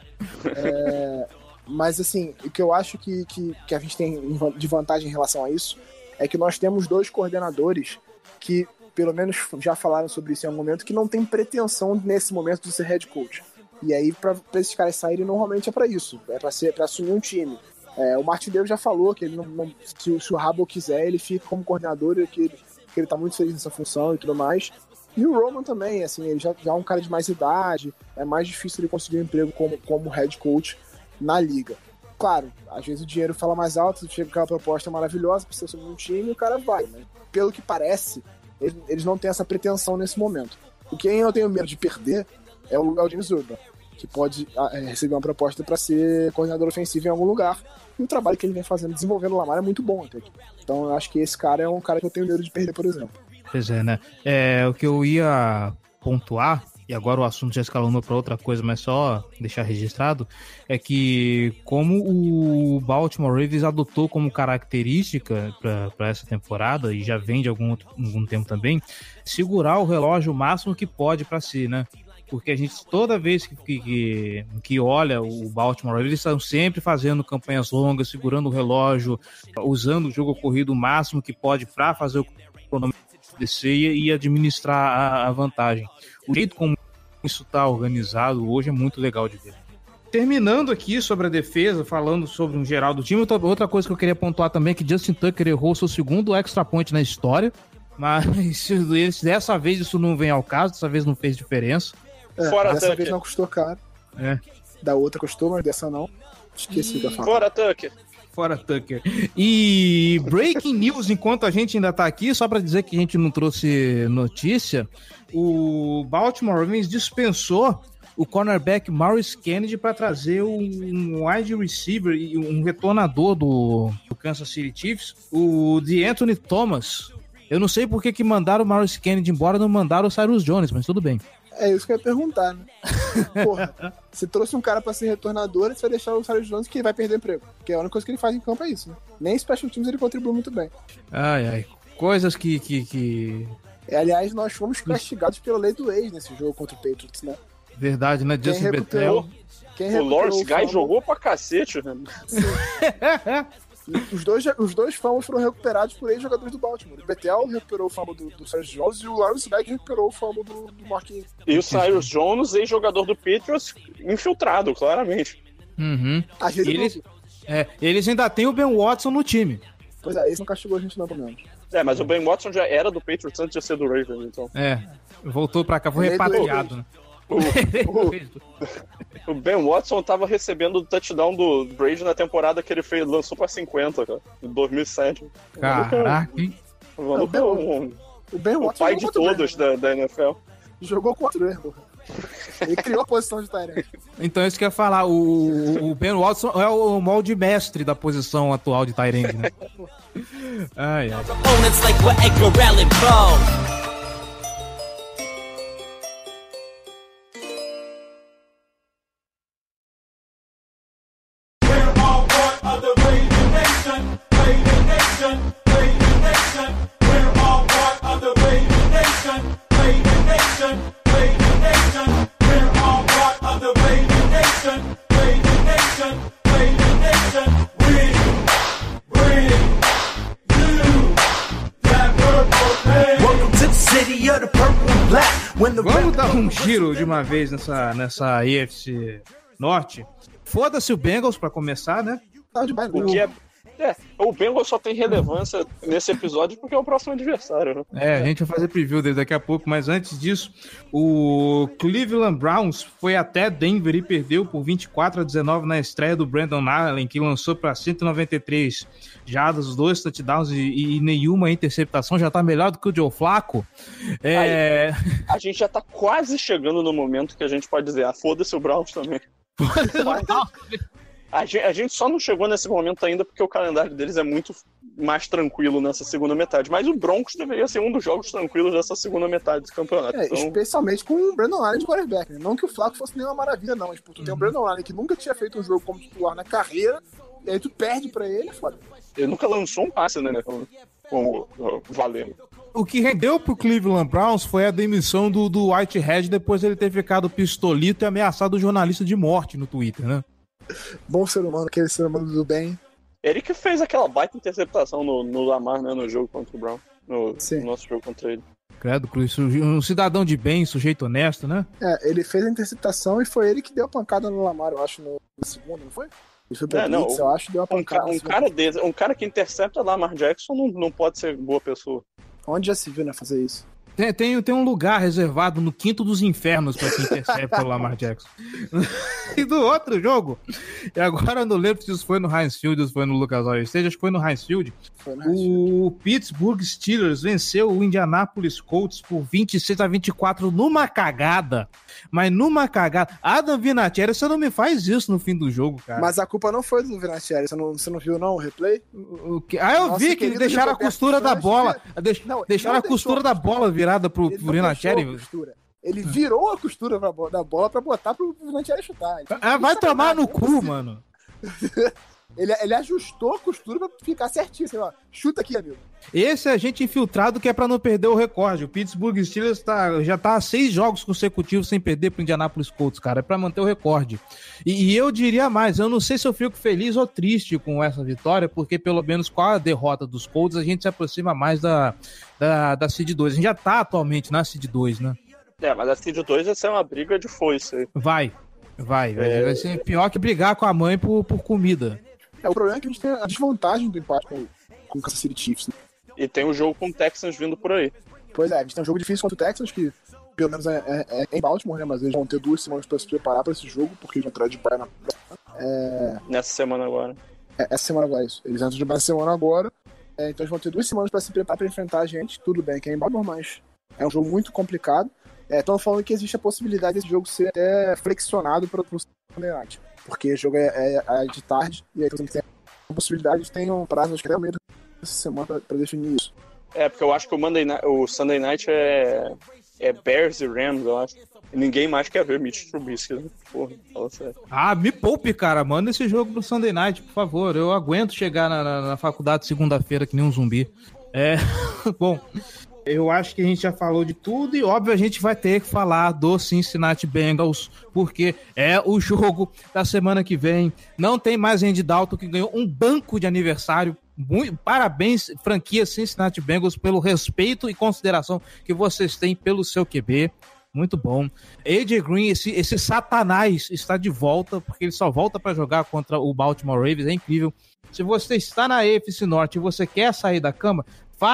É, mas assim, o que eu acho que, que, que a gente tem de vantagem em relação a isso é que nós temos dois coordenadores que, pelo menos, já falaram sobre isso em algum momento, que não tem pretensão nesse momento de ser head coach. E aí, para esses caras saírem, normalmente é para isso, é para assumir um time. É, o Martindale já falou que ele não, não se, se, o Rabo quiser, ele fica como coordenador, que ele, que ele tá muito feliz nessa função e tudo mais. E o Roman também, assim, ele já, já é um cara de mais idade, é mais difícil ele conseguir um emprego como, como head coach na liga. Claro, às vezes o dinheiro fala mais alto, chega aquela proposta maravilhosa você assumir um time e o cara vai, pelo que parece, eles, eles não têm essa pretensão nesse momento. O que eu tenho medo de perder é o, é o James Urban que pode ah, é, receber uma proposta para ser coordenador ofensivo em algum lugar. E o trabalho que ele vem fazendo, desenvolvendo o Lamar, é muito bom até aqui. Então eu acho que esse cara é um cara que eu tenho medo de perder, por exemplo. Pois é, né? É, o que eu ia pontuar, e agora o assunto já escalonou para outra coisa, mas só deixar registrado, é que como o Baltimore Ravens adotou como característica para essa temporada, e já vem de algum, algum tempo também, segurar o relógio o máximo que pode para si, né? Porque a gente, toda vez que, que, que olha o Baltimore, eles estão sempre fazendo campanhas longas, segurando o relógio, usando o jogo corrido o máximo que pode para fazer o cronômetro descer e administrar a, a vantagem. O jeito como isso está organizado hoje é muito legal de ver terminando aqui sobre a defesa, falando sobre um geral do time, outra coisa que eu queria pontuar também é que Justin Tucker errou seu segundo extra point na história, mas dessa vez isso não vem ao caso, dessa vez não fez diferença. É, Fora dessa Tucker. vez não custou caro. É. Da outra custou, mas dessa não. Esqueci e... da falar. Fora Tucker. Fora Tucker. E breaking news, enquanto a gente ainda tá aqui, só para dizer que a gente não trouxe notícia, o Baltimore Ravens dispensou o cornerback Maurice Kennedy para trazer um wide receiver e um retornador do, do, Kansas City Chiefs, o de Anthony Thomas. Eu não sei por que, que mandaram o Maurice Kennedy embora, não mandaram o Cyrus Jones, mas tudo bem. É isso que eu ia perguntar, né? Porra, você trouxe um cara pra ser retornador e você vai deixar o Sérgio Jones que vai perder emprego. Porque a única coisa que ele faz em campo é isso, né? Nem Special Teams ele contribui muito bem. Ai, ai. Coisas que. que, que... É, aliás, nós fomos castigados pela lei do ex nesse jogo contra o Patriots, né? Verdade, né? Justin Betel. o Lawrence Guy jogou pra cacete, né? os dois, os dois fumbles foram recuperados por ex-jogadores do Baltimore. O Betel recuperou o fumble do, do Cyrus Jones e o Lawrence Beck recuperou o fumble do, do Marquinhos. E o Cyrus Jones, ex-jogador do Patriots, infiltrado, claramente. Uhum. Eles, é, eles ainda têm o Ben Watson no time. Pois é, esse não castigou a gente não, pelo menos. É, mas o Ben Watson já era do Patriots antes de ser do Ravens, então. É, voltou pra cá, foi repatriado, né? O Ben Watson tava recebendo o touchdown do Brady na temporada que ele fez, lançou pra 50, cara, em 2007. Caraca, hein? O maluco é um- O Ben o Watson pai jogou de o todos Brandon. da, da NFL. Jogou contra o erro. Ele criou a posição de Tyrant. Então isso que eu ia falar, o, o Ben Watson é o molde mestre da posição atual de Tyrande, né? Ai, ai. Giro de uma vez nessa, nessa AFC Norte. Foda-se o Bengals pra começar, né? Tava demais, O que é. É, o Bengals só tem relevância nesse episódio porque é o próximo adversário, né? É, a gente vai fazer preview dele daqui a pouco, mas antes disso, o Cleveland Browns foi até Denver e perdeu por 24 a 19 na estreia do Brandon Allen, que lançou para 193 jardas, os dois touchdowns e, e nenhuma interceptação, já tá melhor do que o Joe Flacco. É, A gente já tá quase chegando no momento que a gente pode dizer, ah, foda-se o Browns também. A gente, a gente só não chegou nesse momento ainda porque o calendário deles é muito mais tranquilo nessa segunda metade. Mas o Broncos deveria ser um dos jogos tranquilos dessa segunda metade do campeonato. É, Então, especialmente com o Brandon Allen de quarterback. Né? Não que o Flaco fosse nenhuma maravilha, não. Mas, tipo, tu Uhum. tem o Brandon Allen que nunca tinha feito um jogo como titular na carreira, e aí tu perde pra ele, é foda. Ele nunca lançou um passe, né? Com, com o valendo. o que rendeu pro Cleveland Browns foi a demissão do, do Whitehead depois dele ter ficado pistolito e ameaçado o jornalista de morte no Twitter, né? Bom ser humano, aquele ser humano do bem. Ele que fez aquela baita interceptação no, no Lamar, né? No jogo contra o Brown. No, Sim. no nosso jogo contra ele. Credo, Cruz, um cidadão de bem, sujeito honesto, né? É, ele fez a interceptação e foi ele que deu a pancada no Lamar, eu acho, no, na segunda, não foi? Ele foi pra É, não, blitz, o- eu acho, deu a Um, pancada. um segunda. cara desse, um cara que intercepta Lamar Jackson não, não pode ser boa pessoa. Onde já se viu, né, fazer isso? Tem, tem, tem um lugar reservado no quinto dos infernos pra quem intercepta o Lamar Jackson. e do outro jogo, e agora eu não lembro se isso foi no Heinz Field ou se foi no Lucas Oil Stage, acho que foi no Heinz Field. Foi, né? O Pittsburgh Steelers venceu o Indianapolis Colts por 26 a 24 numa cagada. Mas numa cagada. Adam Vinatieri, você não me faz isso no fim do jogo, cara. Mas a culpa não foi do Vinatieri, você não, você não viu não o replay? O que- Ah, eu Nosso vi que querido deixaram a costura da bola. Ele deixaram a costura da bola virada pro, Ele pro costura. Ele virou a costura pra da bola pra botar pro Vinatieri chutar. Então, Ah, vai é tomar no é cu, possível. mano. Ele, ele ajustou a costura pra ficar certinho, assim, ó. Chuta aqui, amigo. Esse é gente infiltrado que é pra não perder o recorde. O Pittsburgh Steelers tá, já tá seis jogos consecutivos sem perder pro Indianapolis Colts, cara. É pra manter o recorde. E, e eu diria mais, eu não sei se eu fico feliz ou triste com essa vitória, porque pelo menos com a derrota dos Colts a gente se aproxima mais da, da, da Seed 2. A gente já tá atualmente na Seed 2, né? É, mas a Seed 2 vai ser uma briga de foice aí. Vai. Vai, vai, É. vai ser pior que brigar com a mãe por, por comida. É, o problema é que a gente tem a desvantagem do empate com, com o Kansas City Chiefs. né? E tem o jogo com o Texans vindo por aí. Pois é, a gente tem um jogo difícil contra o Texans, que pelo menos é, é- é em Baltimore, né? Mas eles vão ter duas semanas pra se preparar pra esse jogo, porque eles vão entrar de baia na, Nessa semana agora. é, essa semana agora, isso. Eles entram de essa semana agora. É, então eles vão ter duas semanas pra se preparar pra enfrentar a gente. Tudo bem que é em Baltimore, mas é um jogo muito complicado. Estão falando que existe a possibilidade desse jogo ser até flexionado para o Sunday Night. Porque o jogo é, é- é de tarde, e aí tem a possibilidade de ter um prazo, acho que até o meio dessa semana pra, pra definir isso. É, porque eu acho que o, Monday Night, o Sunday Night é, é Bears e Rams, eu acho. E ninguém mais quer ver Mitch Trubisky. né? Porra, fala sério. Ah, me poupe, cara. Manda esse jogo pro Sunday Night, por favor. Eu aguento chegar na, na- na faculdade segunda-feira que nem um zumbi. É. Bom, eu acho que a gente já falou de tudo e, óbvio, a gente vai ter que falar do Cincinnati Bengals, porque é o jogo da semana que vem. Não tem mais Andy Dalton que ganhou um banco de aniversário. Muito, parabéns, franquia Cincinnati Bengals, pelo respeito e consideração que vocês têm pelo seu QB. Muito bom. AJ Green, esse, esse satanás, está de volta, porque ele só volta para jogar contra o Baltimore Ravens. É incrível. Se você está na AFC Norte e você quer sair da cama,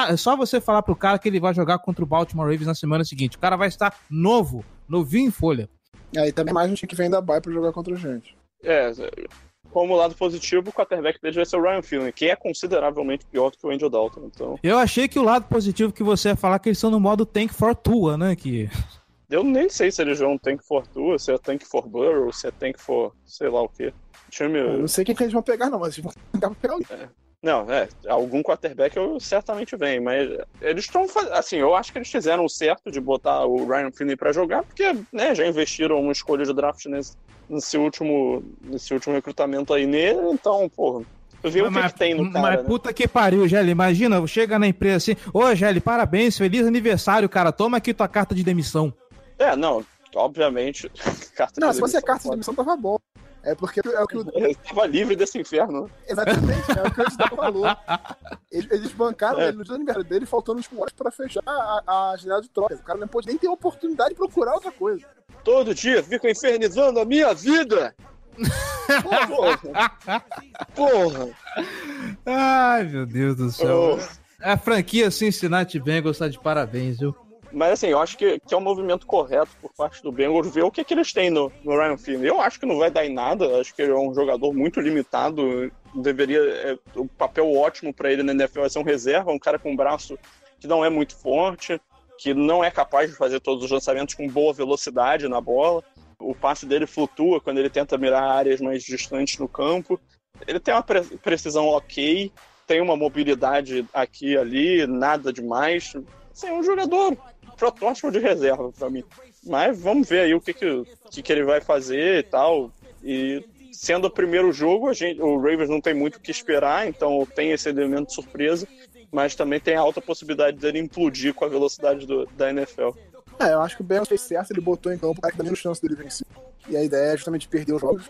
é só você falar pro cara que ele vai jogar contra o Baltimore Ravens na semana seguinte. O cara vai estar novo, novinho em folha. Aí também mais um time que vem da bye pra jogar contra a gente. É, como lado positivo, o quarterback dele vai ser o Ryan Finley, que é consideravelmente pior do que o Andrew Dalton. Então, Eu achei que o lado positivo que você ia falar é que eles estão no modo Tank for Tua, né? Que... eu nem sei se eles vão Tank for Tua, se é Tank for Burrow, se é Tank for sei lá o quê. Time... Eu não sei quem que eles vão pegar, não, mas eles vão tentar pegar alguém. Não, é, algum quarterback eu certamente vem, mas eles estão assim, eu acho que eles fizeram o certo de botar o Ryan Finley pra jogar, porque, né, já investiram uma escolha de draft nesse, nesse último, nesse último recrutamento aí nele, então, pô, vê o que, que tem no cara, mas né? puta que pariu, Gelli. Imagina, chega na empresa assim, ô Gelli, parabéns, feliz aniversário, cara. Toma aqui tua carta de demissão. É, não, obviamente, carta Não, de se fosse a carta de demissão, tava bom. É porque é o que o. Ele tava livre desse inferno. né? Exatamente, é o que o Edson falou. Eles, eles bancaram É. ele no dia do aniversário dele, faltando tipo horas pra fechar a, a janela de trocas. O cara não pôde nem ter oportunidade de procurar outra coisa. Todo dia fica infernizando a minha vida! Porra! Porra! Ai, meu Deus do céu. Oh. A franquia Cincinnati Bengals tá de parabéns, viu? Mas assim, eu acho que, que é um movimento correto por parte do Bengals ver o que, que eles têm no, no Ryan Finley. Eu acho que não vai dar em nada, acho que ele é um jogador muito limitado. Deveria. É, o papel ótimo pra ele na NFL é ser um reserva, um cara com um braço que não é muito forte, que não é capaz de fazer todos os lançamentos com boa velocidade na bola. O passe dele flutua quando ele tenta mirar áreas mais distantes no campo. Ele tem uma pre- precisão ok, tem uma mobilidade aqui e ali, nada demais. Assim, é um jogador protótipo de reserva pra mim. Mas vamos ver aí o que, que, que, que ele vai fazer e tal. E sendo o primeiro jogo, a gente, o Ravens não tem muito o que esperar, então tem esse elemento de surpresa, mas também tem a alta possibilidade dele implodir com a velocidade do- da NFL. É, eu acho que o Bengals fez certo, ele botou em campo o cara que dá menos chance dele vencer. E a ideia é justamente perder os jogos,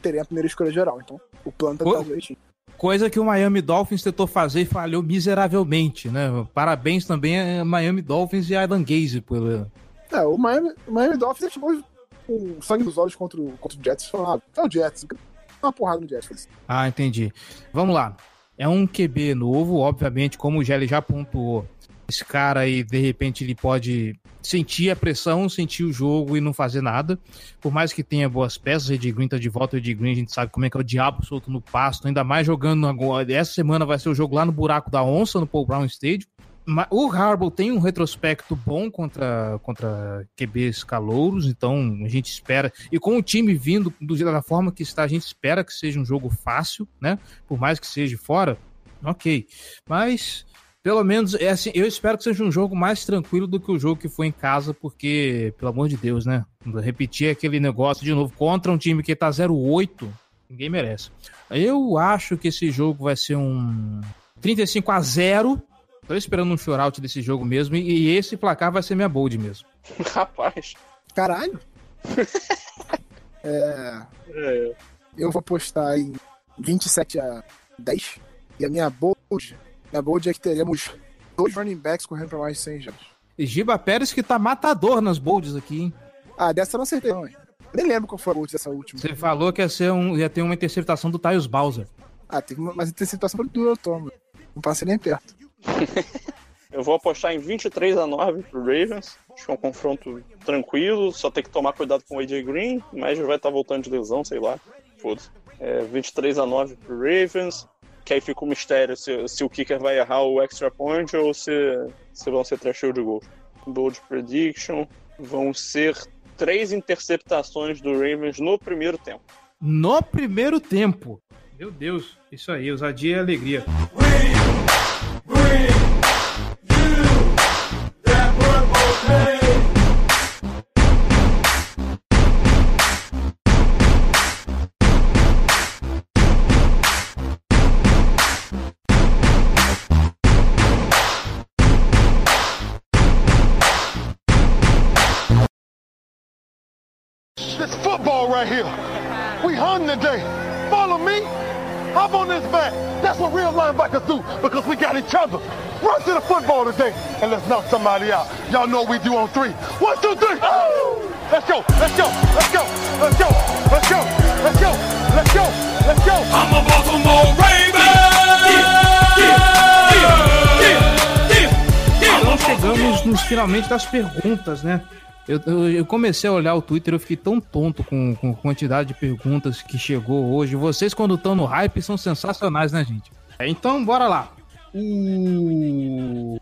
teria a primeira escolha geral. Então, o plano tá tá direitinho. Coisa que o Miami Dolphins tentou fazer e falhou miseravelmente, né? Parabéns também a Miami Dolphins e a Adam Gaze pelo. É, o Miami, o Miami Dolphins chamou com sangue nos olhos contra o, contra o Jets. Falou, ah, é o Jets. Uma porrada no Jets. Ah, entendi. Vamos lá. É um QB novo, obviamente, como o Gelli já pontuou. Esse cara aí, de repente, ele pode sentir a pressão, sentir o jogo e não fazer nada. Por mais que tenha boas peças, Ed Green tá de volta, Ed Green a gente sabe como é que é o diabo solto no pasto, ainda mais jogando agora. Essa semana vai ser o jogo lá no buraco da onça, no Paul Brown Stadium. O Harbaugh tem um retrospecto bom contra, contra QBs calouros, então a gente espera. E com o time vindo do, da forma que está, a gente espera que seja um jogo fácil, né? Por mais que seja fora, ok. Mas, pelo menos, é assim, eu espero que seja um jogo mais tranquilo do que o jogo que foi em casa, porque, pelo amor de Deus, né? Repetir aquele negócio de novo contra um time que tá 0-8, ninguém merece. Eu acho que esse jogo vai ser um 35 a 0 Tô esperando um shootout desse jogo mesmo, e esse placar vai ser minha bold mesmo. Rapaz. Caralho. é, É, eu vou postar em 27 a 10. E a minha bold, minha bold é que teremos dois running backs correndo pra mais de 100 jardas. E Giba Pérez que tá matador nas bolds aqui, hein? Ah, dessa eu não acertei, não, hein? Nem lembro qual foi a bold dessa última. Você falou que ia, ser um, ia ter uma interceptação do Tyus Bowser. Ah, teve uma, mas interceptação do eu tomo. Não passei nem perto. Eu vou apostar em 23 a 9 pro Ravens. Acho que é um confronto tranquilo, só tem que tomar cuidado com o AJ Green, mas já vai estar voltando de lesão, sei lá. Foda-se. É, 23 a 9 pro Ravens. Que aí fica o mistério se, se o kicker vai errar o extra point ou se, se vão ser trecheio de gol. Bold prediction. Vão ser três interceptações do Ravens no primeiro tempo. No primeiro tempo. Meu Deus, isso aí, ousadia e alegria. This Hung today. Follow me. Hop on this back. That's what real linebackers do because we got each other. Run to the football today and let's knock somebody out. Y'all know what we do on three. One, two, three. Let's go. Let's go. Let's go. Let's go. Let's go. Let's go. Let's go. Let's go. I'm a Baltimore Raven. Então chegamos nos finalmente das perguntas, né? Eu, eu, eu comecei a olhar o Twitter, eu fiquei tão tonto com, com a quantidade de perguntas que chegou hoje. Vocês, quando estão no hype, são sensacionais, né, gente? É, Então, bora lá. O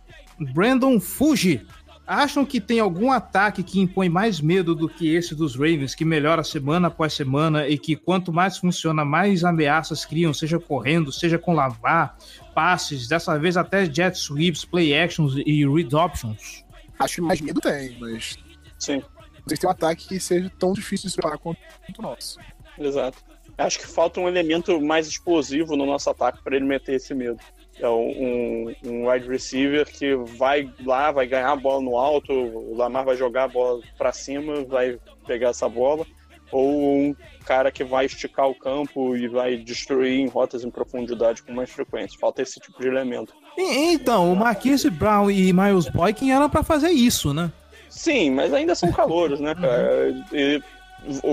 Brandon Fuji. Acham que tem algum ataque que impõe mais medo do que esse dos Ravens, que melhora semana após semana e que quanto mais funciona, mais ameaças criam, seja correndo, seja com lavar, passes, dessa vez até jet sweeps, play actions e read options? Acho que mais medo tem, mas Sim, não sei se tem um ataque que seja tão difícil de se preparar quanto o nosso. exato. Acho que falta um elemento mais explosivo no nosso ataque para ele meter esse medo. É um, um wide receiver que vai lá, vai ganhar a bola no alto, o Lamar vai jogar a bola para cima, vai pegar essa bola, ou um cara que vai esticar o campo e vai destruir em rotas em profundidade com mais frequência. Falta esse tipo de elemento. E- então, o Marquise Brown e Miles Boykin eram pra fazer isso, né? Sim, mas ainda são calouros, né, cara? E o,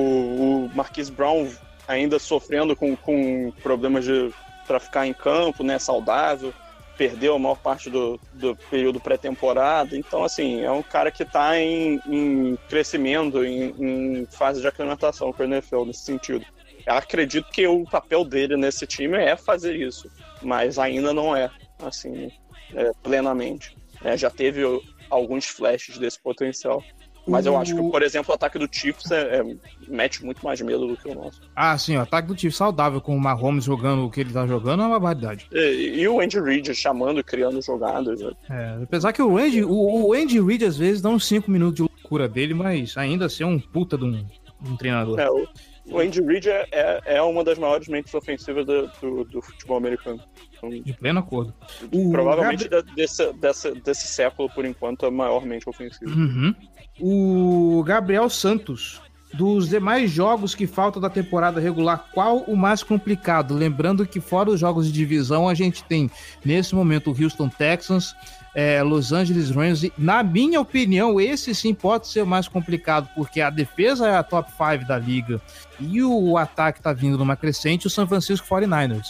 o Marquise Brown ainda sofrendo com, com problemas de pra ficar em campo, né, saudável, perdeu a maior parte do, do período pré-temporada. Então, assim, é um cara que tá em, em crescimento, em, em fase de aclimatação com o NFL nesse sentido. Eu acredito que o papel dele nesse time é fazer isso, mas ainda não é, assim, é, plenamente. É, já teve alguns flashes desse potencial. Mas eu acho que, por exemplo, o ataque do Chiefs é, é- mete muito mais medo do que o nosso. Ah, sim, o ataque do time saudável com o Mahomes jogando o que ele tá jogando é uma barbaridade. E, e o Andy Reid chamando e criando jogadas. né? É, apesar que o Andy, o, o Andy Reid às vezes dá uns 5 minutos de loucura dele, mas ainda assim é um puta de um, de um treinador. É, o, o Andy Reid é, é, é uma das maiores mentes ofensivas do, do, do futebol americano. Então, De pleno acordo. O provavelmente Gabri- da- desse, desse, desse século, por enquanto, é a maior mente ofensiva. Uhum. O Gabriel Santos. Dos demais jogos que faltam da temporada regular, qual o mais complicado? Lembrando que fora os jogos de divisão, a gente tem, nesse momento, o Houston Texans, é, Los Angeles Rams. Na minha opinião, esse sim pode ser o mais complicado, porque a defesa é a top 5 da liga e o ataque tá vindo numa crescente, o San Francisco 49ers.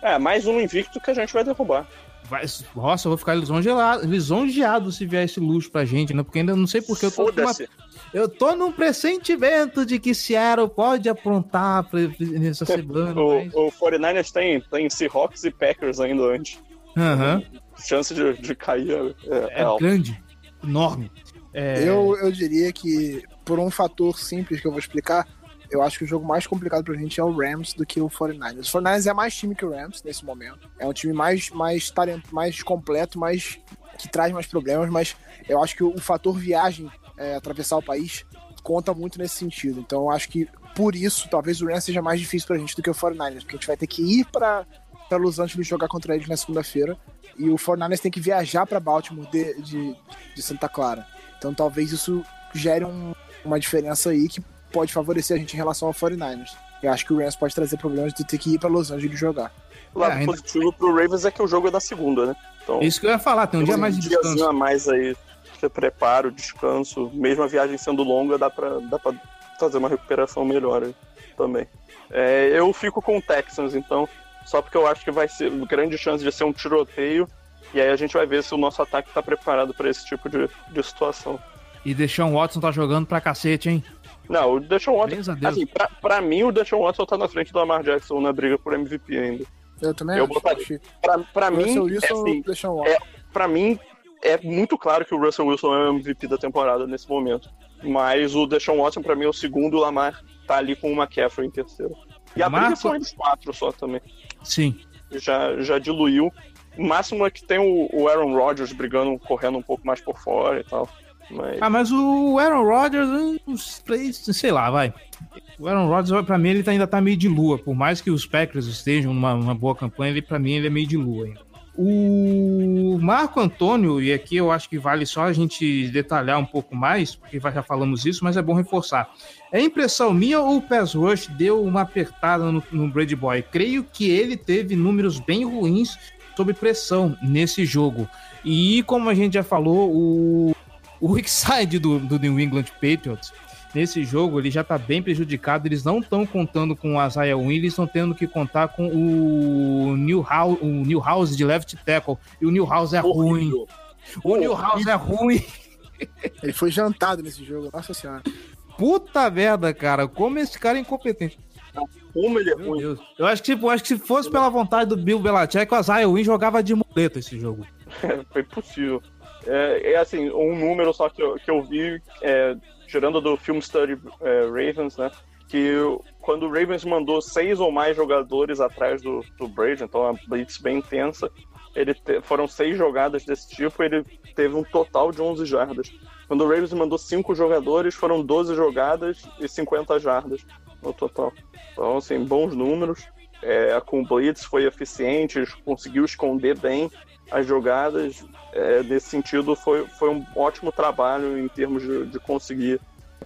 É, mais um invicto que a gente vai derrubar. Vai, nossa, eu vou ficar lisonjeado, lisonjeado se vier esse luxo pra gente, né? Porque ainda não sei porque eu tô uma eu tô num pressentimento de que Seattle pode aprontar nessa semana. mas- O, o 49ers tem, tem Seahawks e Packers ainda antes. Aham. Chance de, de cair é, é, É grande, enorme. É, Eu, eu diria que, por um fator simples que eu vou explicar, eu acho que o jogo mais complicado pra gente é o Rams do que o 49ers. O 49ers é mais time que o Rams nesse momento. É um time mais, mais, talent, mais completo, mais que traz mais problemas, mas eu acho que o, o fator viagem, é, atravessar o país, conta muito nesse sentido. Então eu acho que, por isso, talvez o Rams seja mais difícil pra gente do que o 49ers, porque a gente vai ter que ir pra, pra Los Angeles jogar contra eles na segunda-feira, e o 49ers tem que viajar pra Baltimore de, de, de Santa Clara. Então talvez isso gere um- uma diferença aí que pode favorecer a gente em relação ao 49ers. Eu acho que o Rams pode trazer problemas de ter que ir pra Los Angeles jogar. O lado É, ainda- positivo pro Ravens é que o jogo é da segunda, né? Então, isso que eu ia falar, tem um dia mais de diazinho descanso. a mais aí. Você prepara o descanso. Mesmo a viagem sendo longa, dá pra, dá pra fazer uma recuperação melhor aí também. É, eu fico com o Texans, então, só porque eu acho que vai ser grande chance de ser um tiroteio. E aí a gente vai ver se o nosso ataque tá preparado pra esse tipo de, de situação. E Deshaun Watson tá jogando pra cacete, hein? Não, o Deshaun Watson. Assim, pra, pra mim, o Deshaun Watson tá na frente do Lamar Jackson na briga por MVP ainda. Eu também Eu acho. botaria. que Pra, pra o mim, é Wilson assim, deixa um é- pra mim, é muito claro que o Russell Wilson é o MVP da temporada nesse momento. Mas o Deshaun Watson, pra mim, é o segundo, o Lamar tá ali com o McCaffrey em terceiro. E a Lamar briga são foi- eles quatro só também. Sim. Já, já diluiu. O máximo é que tem o, o Aaron Rodgers brigando, correndo um pouco mais por fora e tal. Mas Ah, mas o Aaron Rodgers, hum, sei lá, vai. O Aaron Rodgers, pra mim, ele tá- ainda tá meio de lua. Por mais que os Packers estejam numa, numa boa campanha, ele, pra mim, ele é meio de lua ainda. O Marco Antônio, e aqui eu acho que vale só a gente detalhar um pouco mais, porque já falamos isso, mas é bom reforçar. É impressão minha ou o Pass Rush deu uma apertada no, no Brady Boy? Creio que ele teve números bem ruins sob pressão nesse jogo. E como a gente já falou, o, o weak side do, do New England Patriots nesse jogo ele já tá bem prejudicado. Eles não estão contando com o Isaiah Wynn, eles estão tendo que contar com o Newhouse, o Newhouse de left tackle. E o Newhouse é ruim. O Newhouse é ruim. Ele foi jantado nesse jogo, nossa senhora. Puta merda, cara. Como esse cara é incompetente. Como ele é Meu ruim. Deus. Eu acho que, tipo, acho que se fosse pela vontade do Bill Belichick, o Isaiah Wynn jogava de muleta esse jogo. Foi possível. É, é assim, um número só que eu, que eu vi, é, tirando do Film Study é, Ravens, né? Que quando o Ravens mandou seis ou mais jogadores atrás do, do Brady, então uma blitz bem intensa, ele te- foram seis jogadas desse tipo, ele teve um total de 11 jardas. Quando o Ravens mandou cinco jogadores, foram 12 jogadas e 50 jardas no total. Então, assim, bons números. É, com o Blitz foi eficiente, conseguiu esconder bem as jogadas. É, nesse sentido, foi, foi um ótimo trabalho em termos de, de conseguir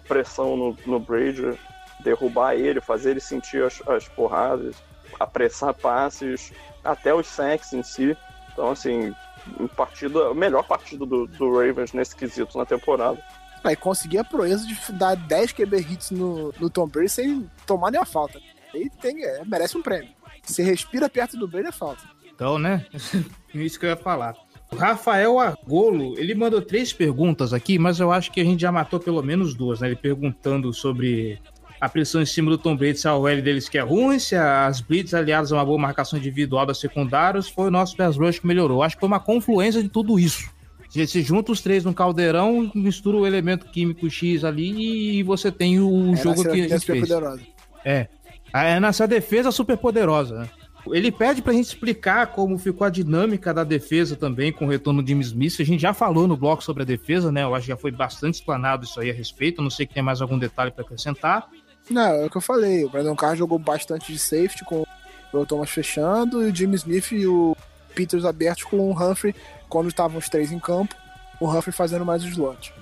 pressão no, no Brady, derrubar ele, fazer ele sentir as, as porradas, apressar passes, até os sacks em si. Então, assim, um partido, a melhor partida do, do Ravens nesse quesito na temporada. Aí conseguir a proeza de dar 10 QB hits no, no Tom Brady sem tomar nenhuma falta. Aí tem, é, merece um prêmio. Se respira perto do Brady é falta. Então, né? Isso que eu ia falar. O Rafael Argolo, ele mandou três perguntas aqui, mas eu acho que a gente já matou pelo menos duas, né? Ele perguntando sobre a pressão em cima do Tom Brady, se a OL deles que é ruim, se as blitz aliadas a uma boa marcação individual das secundárias, foi o nosso pass rush que melhorou. Acho que foi uma confluência de tudo isso. Se junta os três no caldeirão, mistura o elemento químico X ali e você tem o Era jogo que a gente fez. poderosa. É. É nessa defesa super poderosa, né? Ele pede pra gente explicar como ficou a dinâmica da defesa também com o retorno de Jimmy Smith. A gente já falou no bloco sobre a defesa, né? Eu acho que já foi bastante explanado isso aí a respeito. Eu não sei que tem mais algum detalhe pra acrescentar. Não, é o que eu falei. O Brandon Carr jogou bastante de safety com o Thomas fechando e o Jimmy Smith e o Peters abertos com o Humphrey quando estavam os três em campo. O Humphrey fazendo mais os slot.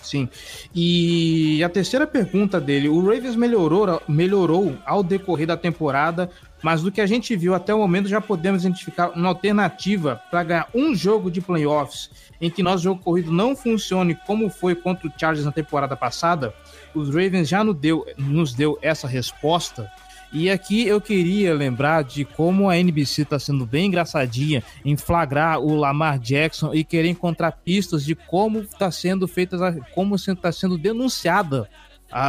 Sim. E a terceira pergunta dele: o Ravens melhorou, melhorou ao decorrer da temporada, mas do que a gente viu até o momento já podemos identificar uma alternativa para ganhar um jogo de playoffs em que nosso jogo corrido não funcione como foi contra o Chargers na temporada passada. Os Ravens já nos deu, nos deu essa resposta. E aqui eu queria lembrar de como a NBC está sendo bem engraçadinha em flagrar o Lamar Jackson e querer encontrar pistas de como está sendo feita, como está sendo denunciada a,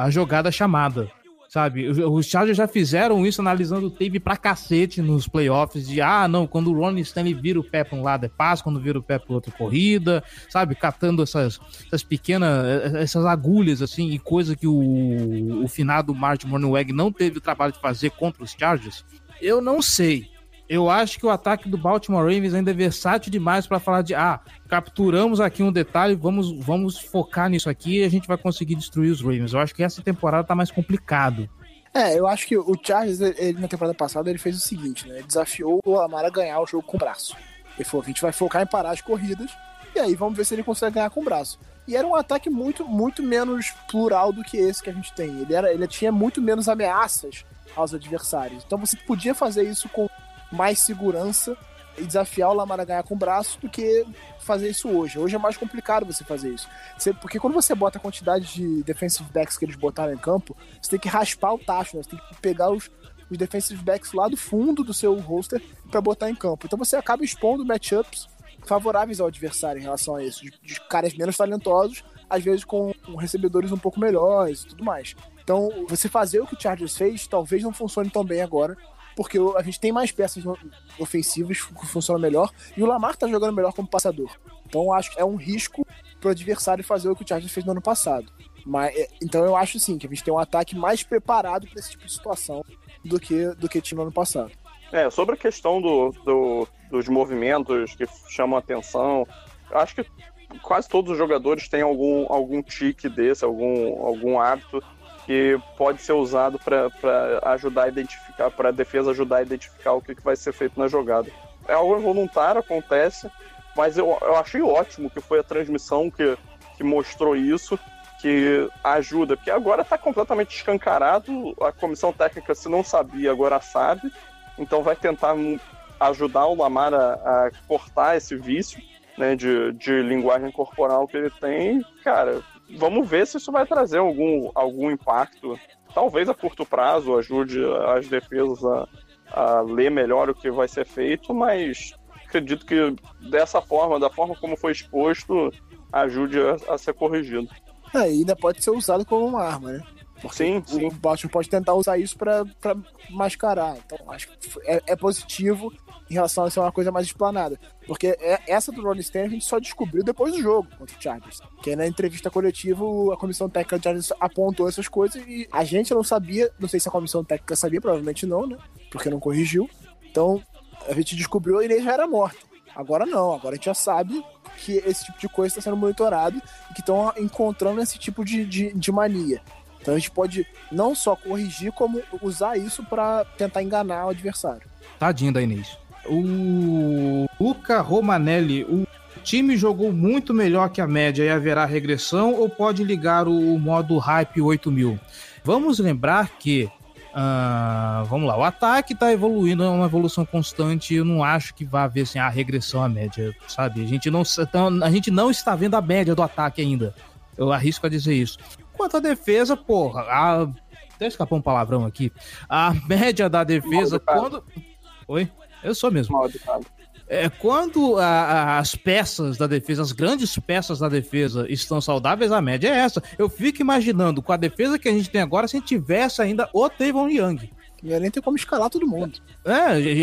a- a jogada chamada. Sabe, os- Chargers já fizeram isso analisando o tape pra cacete nos playoffs de ah, não, quando o Ronnie Stanley vira o pé pra um lado é passo, quando vira o pé pra outra é corrida, sabe, catando essas, essas pequenas, essas agulhas assim, e coisa que o, o finado Martin Mornweg não teve o trabalho de fazer contra os Chargers. Eu não sei. Eu acho que o ataque do Baltimore Ravens ainda é versátil demais para falar de ah, capturamos aqui um detalhe, vamos, vamos focar nisso aqui e a gente vai conseguir destruir os Ravens. Eu acho que essa temporada tá mais complicado. É, eu acho que o Chargers, ele, na temporada passada, ele fez o seguinte, né? Ele desafiou o Lamar a ganhar o jogo com o braço. Ele falou, a gente vai focar em parar as corridas e aí vamos ver se ele consegue ganhar com o braço. E era um ataque muito, muito menos plural do que esse que a gente tem. Ele, era, ele tinha muito menos ameaças aos adversários. Então você podia fazer isso com mais segurança e desafiar o Lamar a ganhar com o braço do que fazer isso hoje. Hoje é mais complicado você fazer isso. Você- porque quando você bota a quantidade de defensive backs que eles botaram em campo, você tem que raspar o tacho, né? Você tem que pegar os, os defensive backs lá do fundo do seu roster para botar em campo. Então você acaba expondo matchups favoráveis ao adversário em relação a isso, de, de caras menos talentosos, às vezes com recebedores um pouco melhores e tudo mais. Então, você fazer o que o Chargers fez, talvez não funcione tão bem agora, porque a gente tem mais peças ofensivas que funcionam melhor, e o Lamar tá jogando melhor como passador. Então, acho que é um risco pro adversário fazer o que o Chargers fez no ano passado. Mas, é, então, eu acho sim que a gente tem um ataque mais preparado para esse tipo de situação do que, do que tinha no ano passado. É, sobre a questão do, do- dos movimentos que chamam atenção, acho que quase todos os jogadores têm algum, algum tique desse, algum, algum hábito que pode ser usado para ajudar a identificar, para a defesa ajudar a identificar o que, que vai ser feito na jogada. É algo involuntário, acontece, mas eu, eu achei ótimo que foi a transmissão que, que mostrou isso, que ajuda, porque agora está completamente escancarado, a comissão técnica, se não sabia, agora sabe, então vai tentar ajudar o Lamar a, a cortar esse vício né, de, de linguagem corporal que ele tem. Cara, vamos ver se isso vai trazer algum, algum impacto. Talvez a curto prazo ajude as defesas a, a ler melhor o que vai ser feito, mas acredito que dessa forma, da forma como foi exposto, ajude a, a ser corrigido. É, ainda pode ser usado como uma arma, né? Porque Sim, sim. O Baltimore pode tentar usar isso pra, pra mascarar. Então, acho que é, é positivo em relação a ser uma coisa mais explanada. Porque é- essa do Ronnie Stanley a gente só descobriu depois do jogo contra o Chargers. Que aí na entrevista coletiva a comissão técnica do Chargers apontou essas coisas e a gente não sabia, não sei se a comissão técnica sabia, provavelmente não, né? Porque não corrigiu. Então a gente descobriu e ele já era morto. Agora não, agora a gente já sabe que esse tipo de coisa está sendo monitorado e que estão encontrando esse tipo de, de, de mania. Então a gente pode não só corrigir, como usar isso para tentar enganar o adversário. Tadinho da Inês. O Luca Romanelli, o time jogou muito melhor que a média e haverá regressão ou pode ligar o modo Hype 8000? Vamos lembrar que. ah, vamos lá, o ataque tá evoluindo, é uma evolução constante. Eu não acho que vai haver assim, a regressão à média, sabe? A gente, não, a gente não está vendo a média do ataque ainda. Eu arrisco a dizer isso. Quanto à defesa, porra, a... até escapou um palavrão aqui. A média da defesa, quando. Oi? Eu sou mesmo. É, quando a- a- as peças da defesa, as grandes peças da defesa estão saudáveis, a média é essa. Eu fico imaginando, com a defesa que a gente tem agora, se a gente tivesse ainda o Tavon Young. E nem tem como escalar todo mundo. É,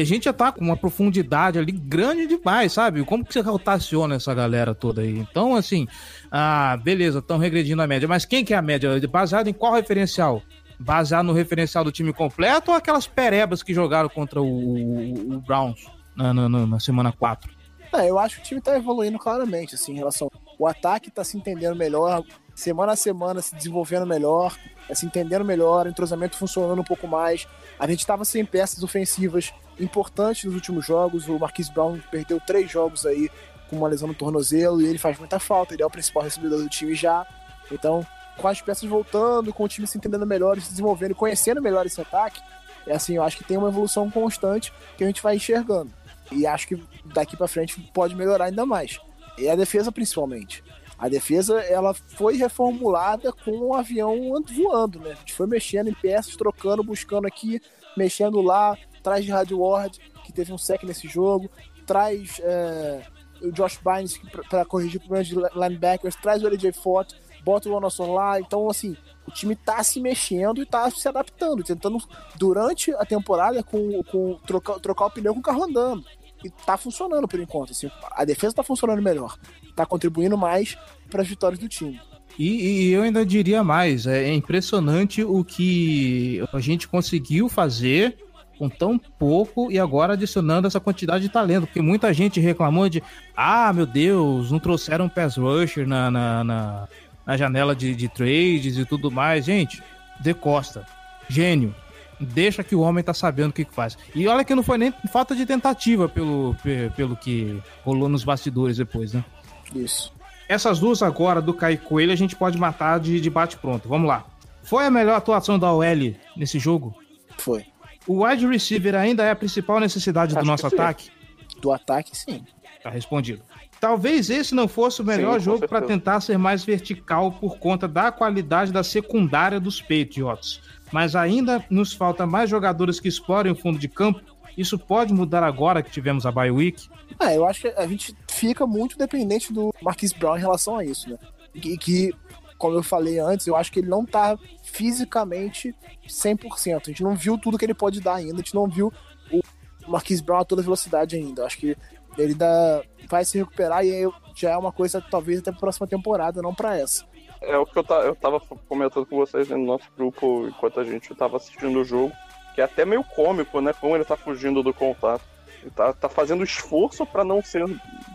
a gente já tá com uma profundidade ali grande demais, sabe? Como que você rotaciona essa galera toda aí? Então, assim, ah, beleza, estão regredindo a média. Mas quem que é a média? Baseado em qual referencial? Baseado no referencial do time completo ou aquelas perebas que jogaram contra o, o- Browns na, na- na- na semana 4? É, eu acho que o time tá evoluindo claramente, assim, em relação. O ataque tá se entendendo melhor, semana a semana se desenvolvendo melhor, se entendendo melhor, o entrosamento funcionando um pouco mais. A gente tava sem peças ofensivas importantes nos últimos jogos. O Marquise Brown perdeu três jogos aí com uma lesão no tornozelo e ele faz muita falta. Ele é o principal recebedor do time já. Então, com as peças voltando, com o time se entendendo melhor, se desenvolvendo conhecendo melhor esse ataque, é assim, eu acho que tem uma evolução constante que a gente vai enxergando. E acho que daqui pra frente pode melhorar ainda mais. E a defesa principalmente. A defesa ela foi reformulada com o avião voando, né? A gente foi mexendo em peças, trocando, buscando aqui, mexendo lá, traz de Rádio Ward, que teve um sec nesse jogo, traz é, o Josh Bynes para corrigir problemas de linebackers, traz o LJ Fort, bota o Ronaldson lá. Então, assim, o time tá se mexendo e tá se adaptando, tentando, durante a temporada, com, com trocar, trocar o pneu com o carro andando. E tá funcionando por enquanto. Assim, a defesa tá funcionando melhor. Tá contribuindo mais para as vitórias do time. E, e eu ainda diria mais, é impressionante o que a gente conseguiu fazer com tão pouco e agora adicionando essa quantidade de talento, porque muita gente reclamou de, ah, meu Deus, não trouxeram pass rusher na, na, na, na janela de, de trades e tudo mais. Gente, De Costa, gênio, deixa que o homem tá sabendo o que, que faz. E olha que não foi nem falta de tentativa pelo, pe- pelo que rolou nos bastidores depois, né? Isso. Essas duas agora do Caio Coelho a gente pode matar de, de bate-pronto. Vamos lá. Foi a melhor atuação da OL nesse jogo? Foi. O wide receiver ainda é a principal necessidade do Acho nosso que sim. ataque? Do ataque, sim. Tá respondido. Talvez esse não fosse o melhor Sim, jogo para tentar ser mais vertical por conta da qualidade da secundária dos Patriots. Mas ainda nos falta mais jogadores que explorem o fundo de campo. Isso pode mudar agora que tivemos a bye week. Ah, eu acho que a gente fica muito dependente do Marquis Brown em relação a isso, né? E que, como eu falei antes, eu acho que ele não tá fisicamente 100%. A gente não viu tudo que ele pode dar ainda, a gente não viu o Marquis Brown a toda velocidade ainda. Eu acho que ele ainda vai se recuperar e já é uma coisa talvez até pra próxima temporada, não pra essa. É o que eu, ta- eu tava comentando com vocês no nosso grupo enquanto a gente tava assistindo o jogo, que é até meio cômico, né? Como ele tá fugindo do contato. Ele tá, tá fazendo esforço pra não ser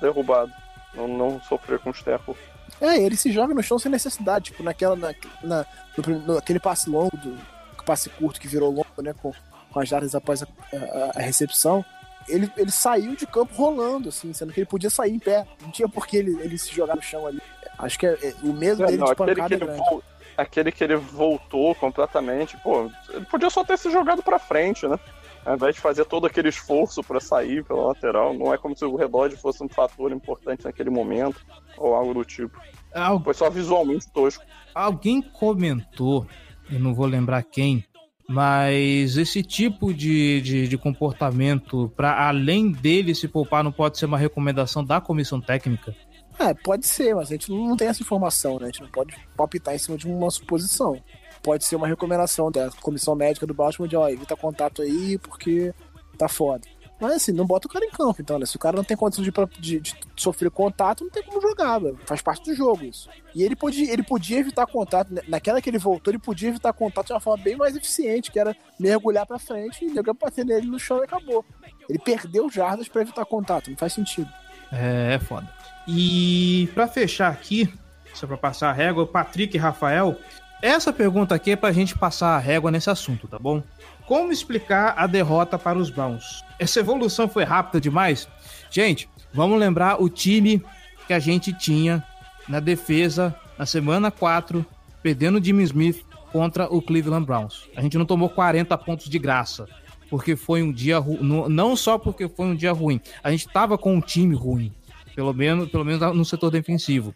derrubado, não, não sofrer com os tecos. É, ele se joga no chão sem necessidade, tipo, naquela, na, na, no, no- aquele passe longo, do, passe curto que virou longo, né, com, com as jardas após a, a- a recepção, ele, ele saiu de campo rolando, assim, sendo que ele podia sair em pé, não tinha por que ele, ele se jogar no chão ali. Acho que é- é- o medo É, dele não, de aquele, pancada que é vol- aquele que ele voltou completamente, pô, ele podia só ter se jogado pra frente, né? Ao invés de fazer todo aquele esforço pra sair pela lateral, não é como se o relógio fosse um fator importante naquele momento, ou algo do tipo. Al- Foi só visualmente tosco. Alguém comentou, eu não vou lembrar quem, mas esse tipo de, de, de comportamento, para além dele se poupar, não pode ser uma recomendação da comissão técnica? É, pode ser, mas a gente não tem essa informação, né? A gente não pode palpitar em cima de uma suposição. Pode ser uma recomendação da comissão médica do Baltimore de, ó, evita contato aí porque tá foda. Mas assim, não bota o cara em campo, então, né? Se o cara não tem condição de, de, de sofrer contato, não tem como jogar, velho. Faz parte do jogo isso. E ele podia, ele podia evitar contato. né? Naquela que ele voltou, ele podia evitar contato de uma forma bem mais eficiente, que era mergulhar pra frente e jogar bater nele no chão e acabou. Ele perdeu jardas pra evitar contato, não faz sentido. É, é foda. E pra fechar aqui, só pra passar a régua, Patrick e Rafael, essa pergunta aqui é pra gente passar a régua nesse assunto, tá bom? Como explicar a derrota para os Browns? Essa evolução foi rápida demais? Gente, vamos lembrar o time que a gente tinha na defesa na semana 4, perdendo o Jimmy Smith contra o Cleveland Browns. A gente não tomou 40 pontos de graça, porque foi um dia ruim. Não só porque foi um dia ruim, a gente tava com um time ruim. Pelo menos, pelo menos no setor defensivo.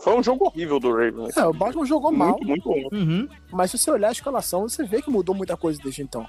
Foi- um jogo horrível do Ravens. É, o Baltimore jogou mal, Muito, muito ruim. Uhum. mas se você olhar a escalação, você vê que mudou muita coisa desde então.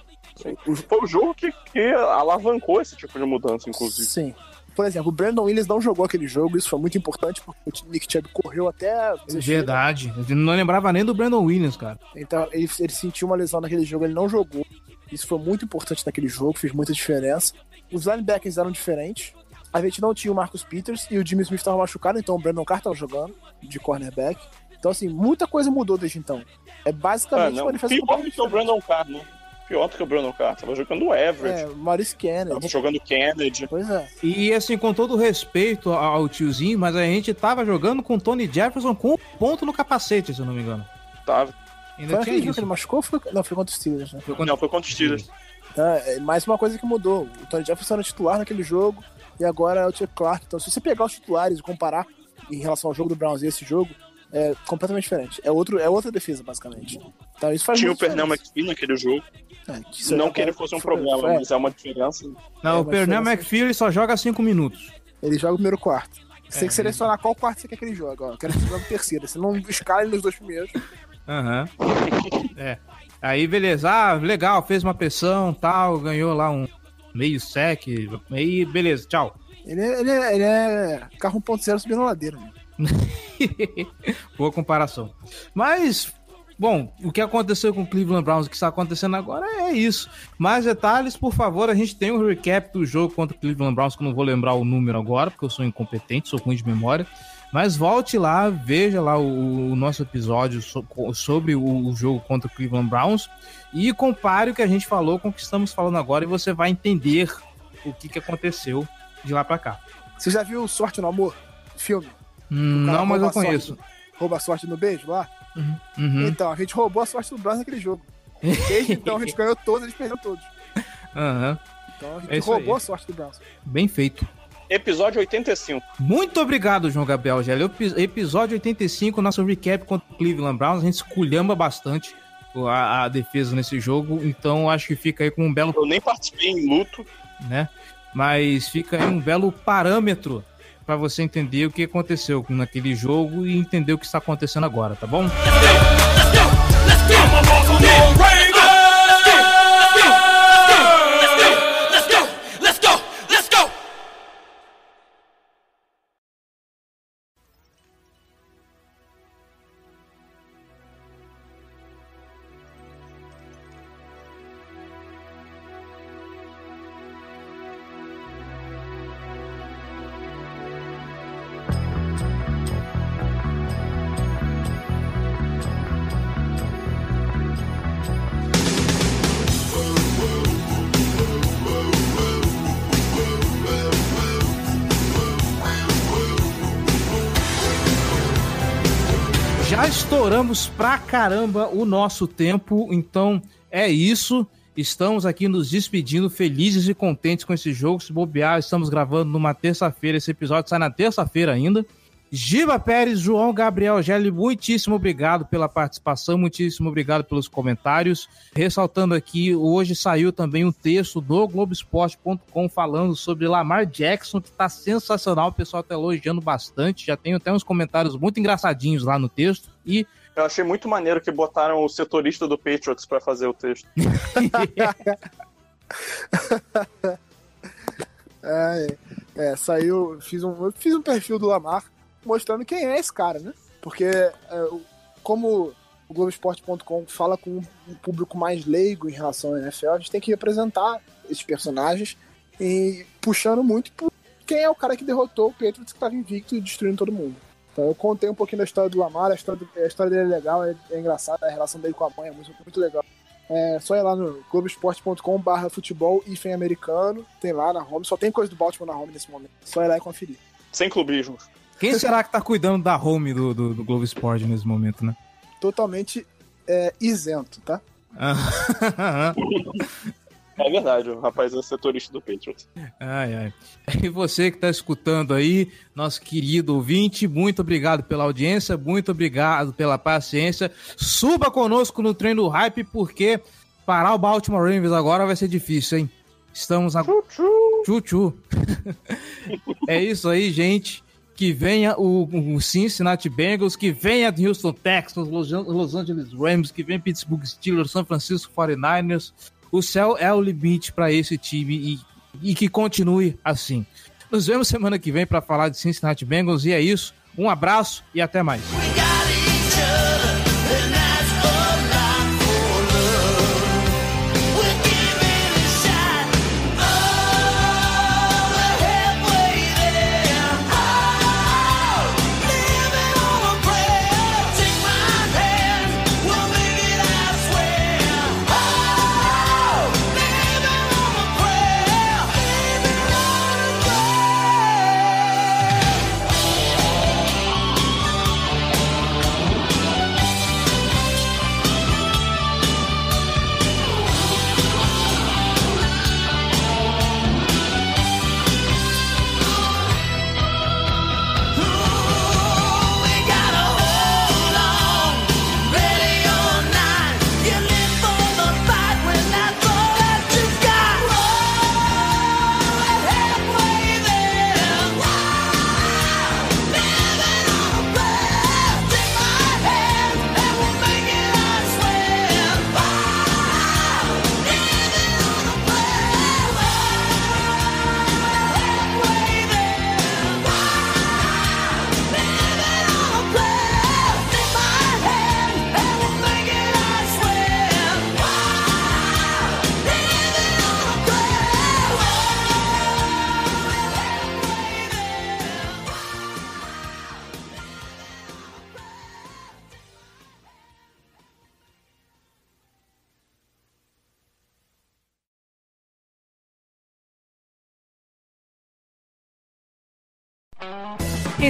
Foi o jogo que, que alavancou esse tipo de mudança, inclusive. Sim. Por exemplo, o Brandon Williams não jogou aquele jogo, isso foi muito importante, porque o Nick Chubb correu até. desistir. Verdade. Eu não lembrava nem do Brandon Williams, cara. Então, ele, ele sentiu uma lesão naquele jogo, ele não jogou. Isso foi muito importante naquele jogo, fez muita diferença. Os linebackers eram diferentes. A gente não tinha o Marcus Peters e o Jimmy Smith estava machucado, então o Brandon Carr estava jogando de cornerback. Então, assim, muita coisa mudou desde então. É Ah, basicamente não. uma defesa Pior do que o Brandon Carr, né? Pior do que o Brandon Carr. Tava jogando o Everett. É, Maurice Tava Kennedy. jogando Kennedy. Pois é. E assim, com todo respeito ao tiozinho, mas a gente tava jogando com o Tony Jefferson com um ponto no capacete, se eu não me engano. Tava. Ainda Foi tinha que ele machucou? ou Foi... Não, foi contra os Steelers, né? Foi quando- Não, foi contra os Steelers. É mais uma coisa que mudou. O Tony Jefferson era titular naquele jogo e agora é o Chuck Clark. Então, se você pegar os titulares e comparar em relação ao jogo do Browns e esse jogo, é completamente diferente. É, outro, é outra defesa, basicamente. Então, isso faz Tinha o Pernell diferença. McPhee naquele jogo. É, que Não é- que ele fosse um foi- problema, foi- mas é uma diferença. Não, É, o Pernell foi- McPhee só joga 5 minutos. Ele joga o primeiro quarto. Você É, tem que selecionar qual quarto você quer que ele jogue. Ó. Eu quero que ele jogue o terceiro. Você não escala ele nos dois primeiros. Aham. é. Aí, beleza. Ah, legal, fez uma pressão tal, ganhou lá um meio sec. Aí, beleza, tchau. Ele é, ele é, ele é carro 1.0 subindo a ladeira. Né? Boa comparação. Mas, bom, o que aconteceu com o Cleveland Browns, o que está acontecendo agora é isso. Mais detalhes, por favor, a gente tem um recap do jogo contra o Cleveland Browns, que eu não vou lembrar o número agora, porque eu sou incompetente, sou ruim de memória. Mas volte lá, veja lá o, o nosso episódio so- sobre o, o jogo contra o Cleveland Browns e compare o que a gente falou com o que estamos falando agora e você vai entender o que, que aconteceu de lá pra cá. Você já viu Sorte no Amor? Filme? Hum, não, mas eu a sorte conheço. do- rouba a sorte no beijo lá? Uhum. Então, a gente roubou a sorte do Browns naquele jogo. Desde então a gente ganhou todos, eles perderam todos. Aham. Então a gente É roubou aí. a sorte do Browns. Bem feito. Episódio 85. Muito obrigado, João Gabriel Gelli. Epi- Episódio 85, nosso recap contra o Cleveland Browns. A gente esculhamba bastante a, a defesa nesse jogo, então acho que fica aí com um belo, Eu nem participei em luto. né? Mas fica aí um belo parâmetro para você entender o que aconteceu naquele jogo e entender o que está acontecendo agora, tá bom? I'm a Baltimore Raven. Let's pra caramba o nosso tempo, então é isso. Estamos aqui nos despedindo, felizes e contentes com esse jogo. Se bobear, estamos gravando numa terça-feira. Esse episódio sai na terça-feira ainda. Giba Pérez, João Gabriel Gelli, muitíssimo obrigado pela participação, muitíssimo obrigado pelos comentários. Ressaltando aqui, hoje saiu também um texto do Globoesporte.com falando sobre Lamar Jackson, que está sensacional, o pessoal está elogiando bastante. Já tem até uns comentários muito engraçadinhos lá no texto. E Eu achei muito maneiro que botaram o setorista do Patriots pra fazer o texto. É, é, saiu. Fiz um, eu fiz um perfil do Lamar. mostrando quem é esse cara, né? Porque é, o- como o Globoesporte.com fala com um público mais leigo em relação à NFL, a gente tem que representar esses personagens e puxando muito por quem é o cara que derrotou o Patriots que estava invicto e destruindo todo mundo. Então eu contei um pouquinho da história do Lamar, a história, do- a história dele é legal, é, é engraçada, a relação dele com a mãe é muito, muito legal. É só ir lá no globoesporte.com barra futebol hífen americano, tem lá na home, só tem coisa do Baltimore na home nesse momento. Só ir lá e conferir. Sem clubismo. Quem será que tá cuidando da home do, do, do Globo Esporte nesse momento, né? Totalmente é, isento, tá? É verdade, o rapaz é setorista do Patriots. Ai, ai. E você que está escutando aí, nosso querido ouvinte, muito obrigado pela audiência, muito obrigado pela paciência. Suba conosco no trem do hype, porque parar o Baltimore Ravens agora vai ser difícil, hein? Estamos na. Tchu-tchu. é isso aí, gente. Que venha o, o Cincinnati Bengals, que venha Houston Texans, Los Los Angeles Rams, que venha Pittsburgh Steelers, San Francisco 49ers. O céu é o limite para esse time e, e que continue assim. Nos vemos semana que vem para falar de Cincinnati Bengals e é isso. Um abraço e até mais.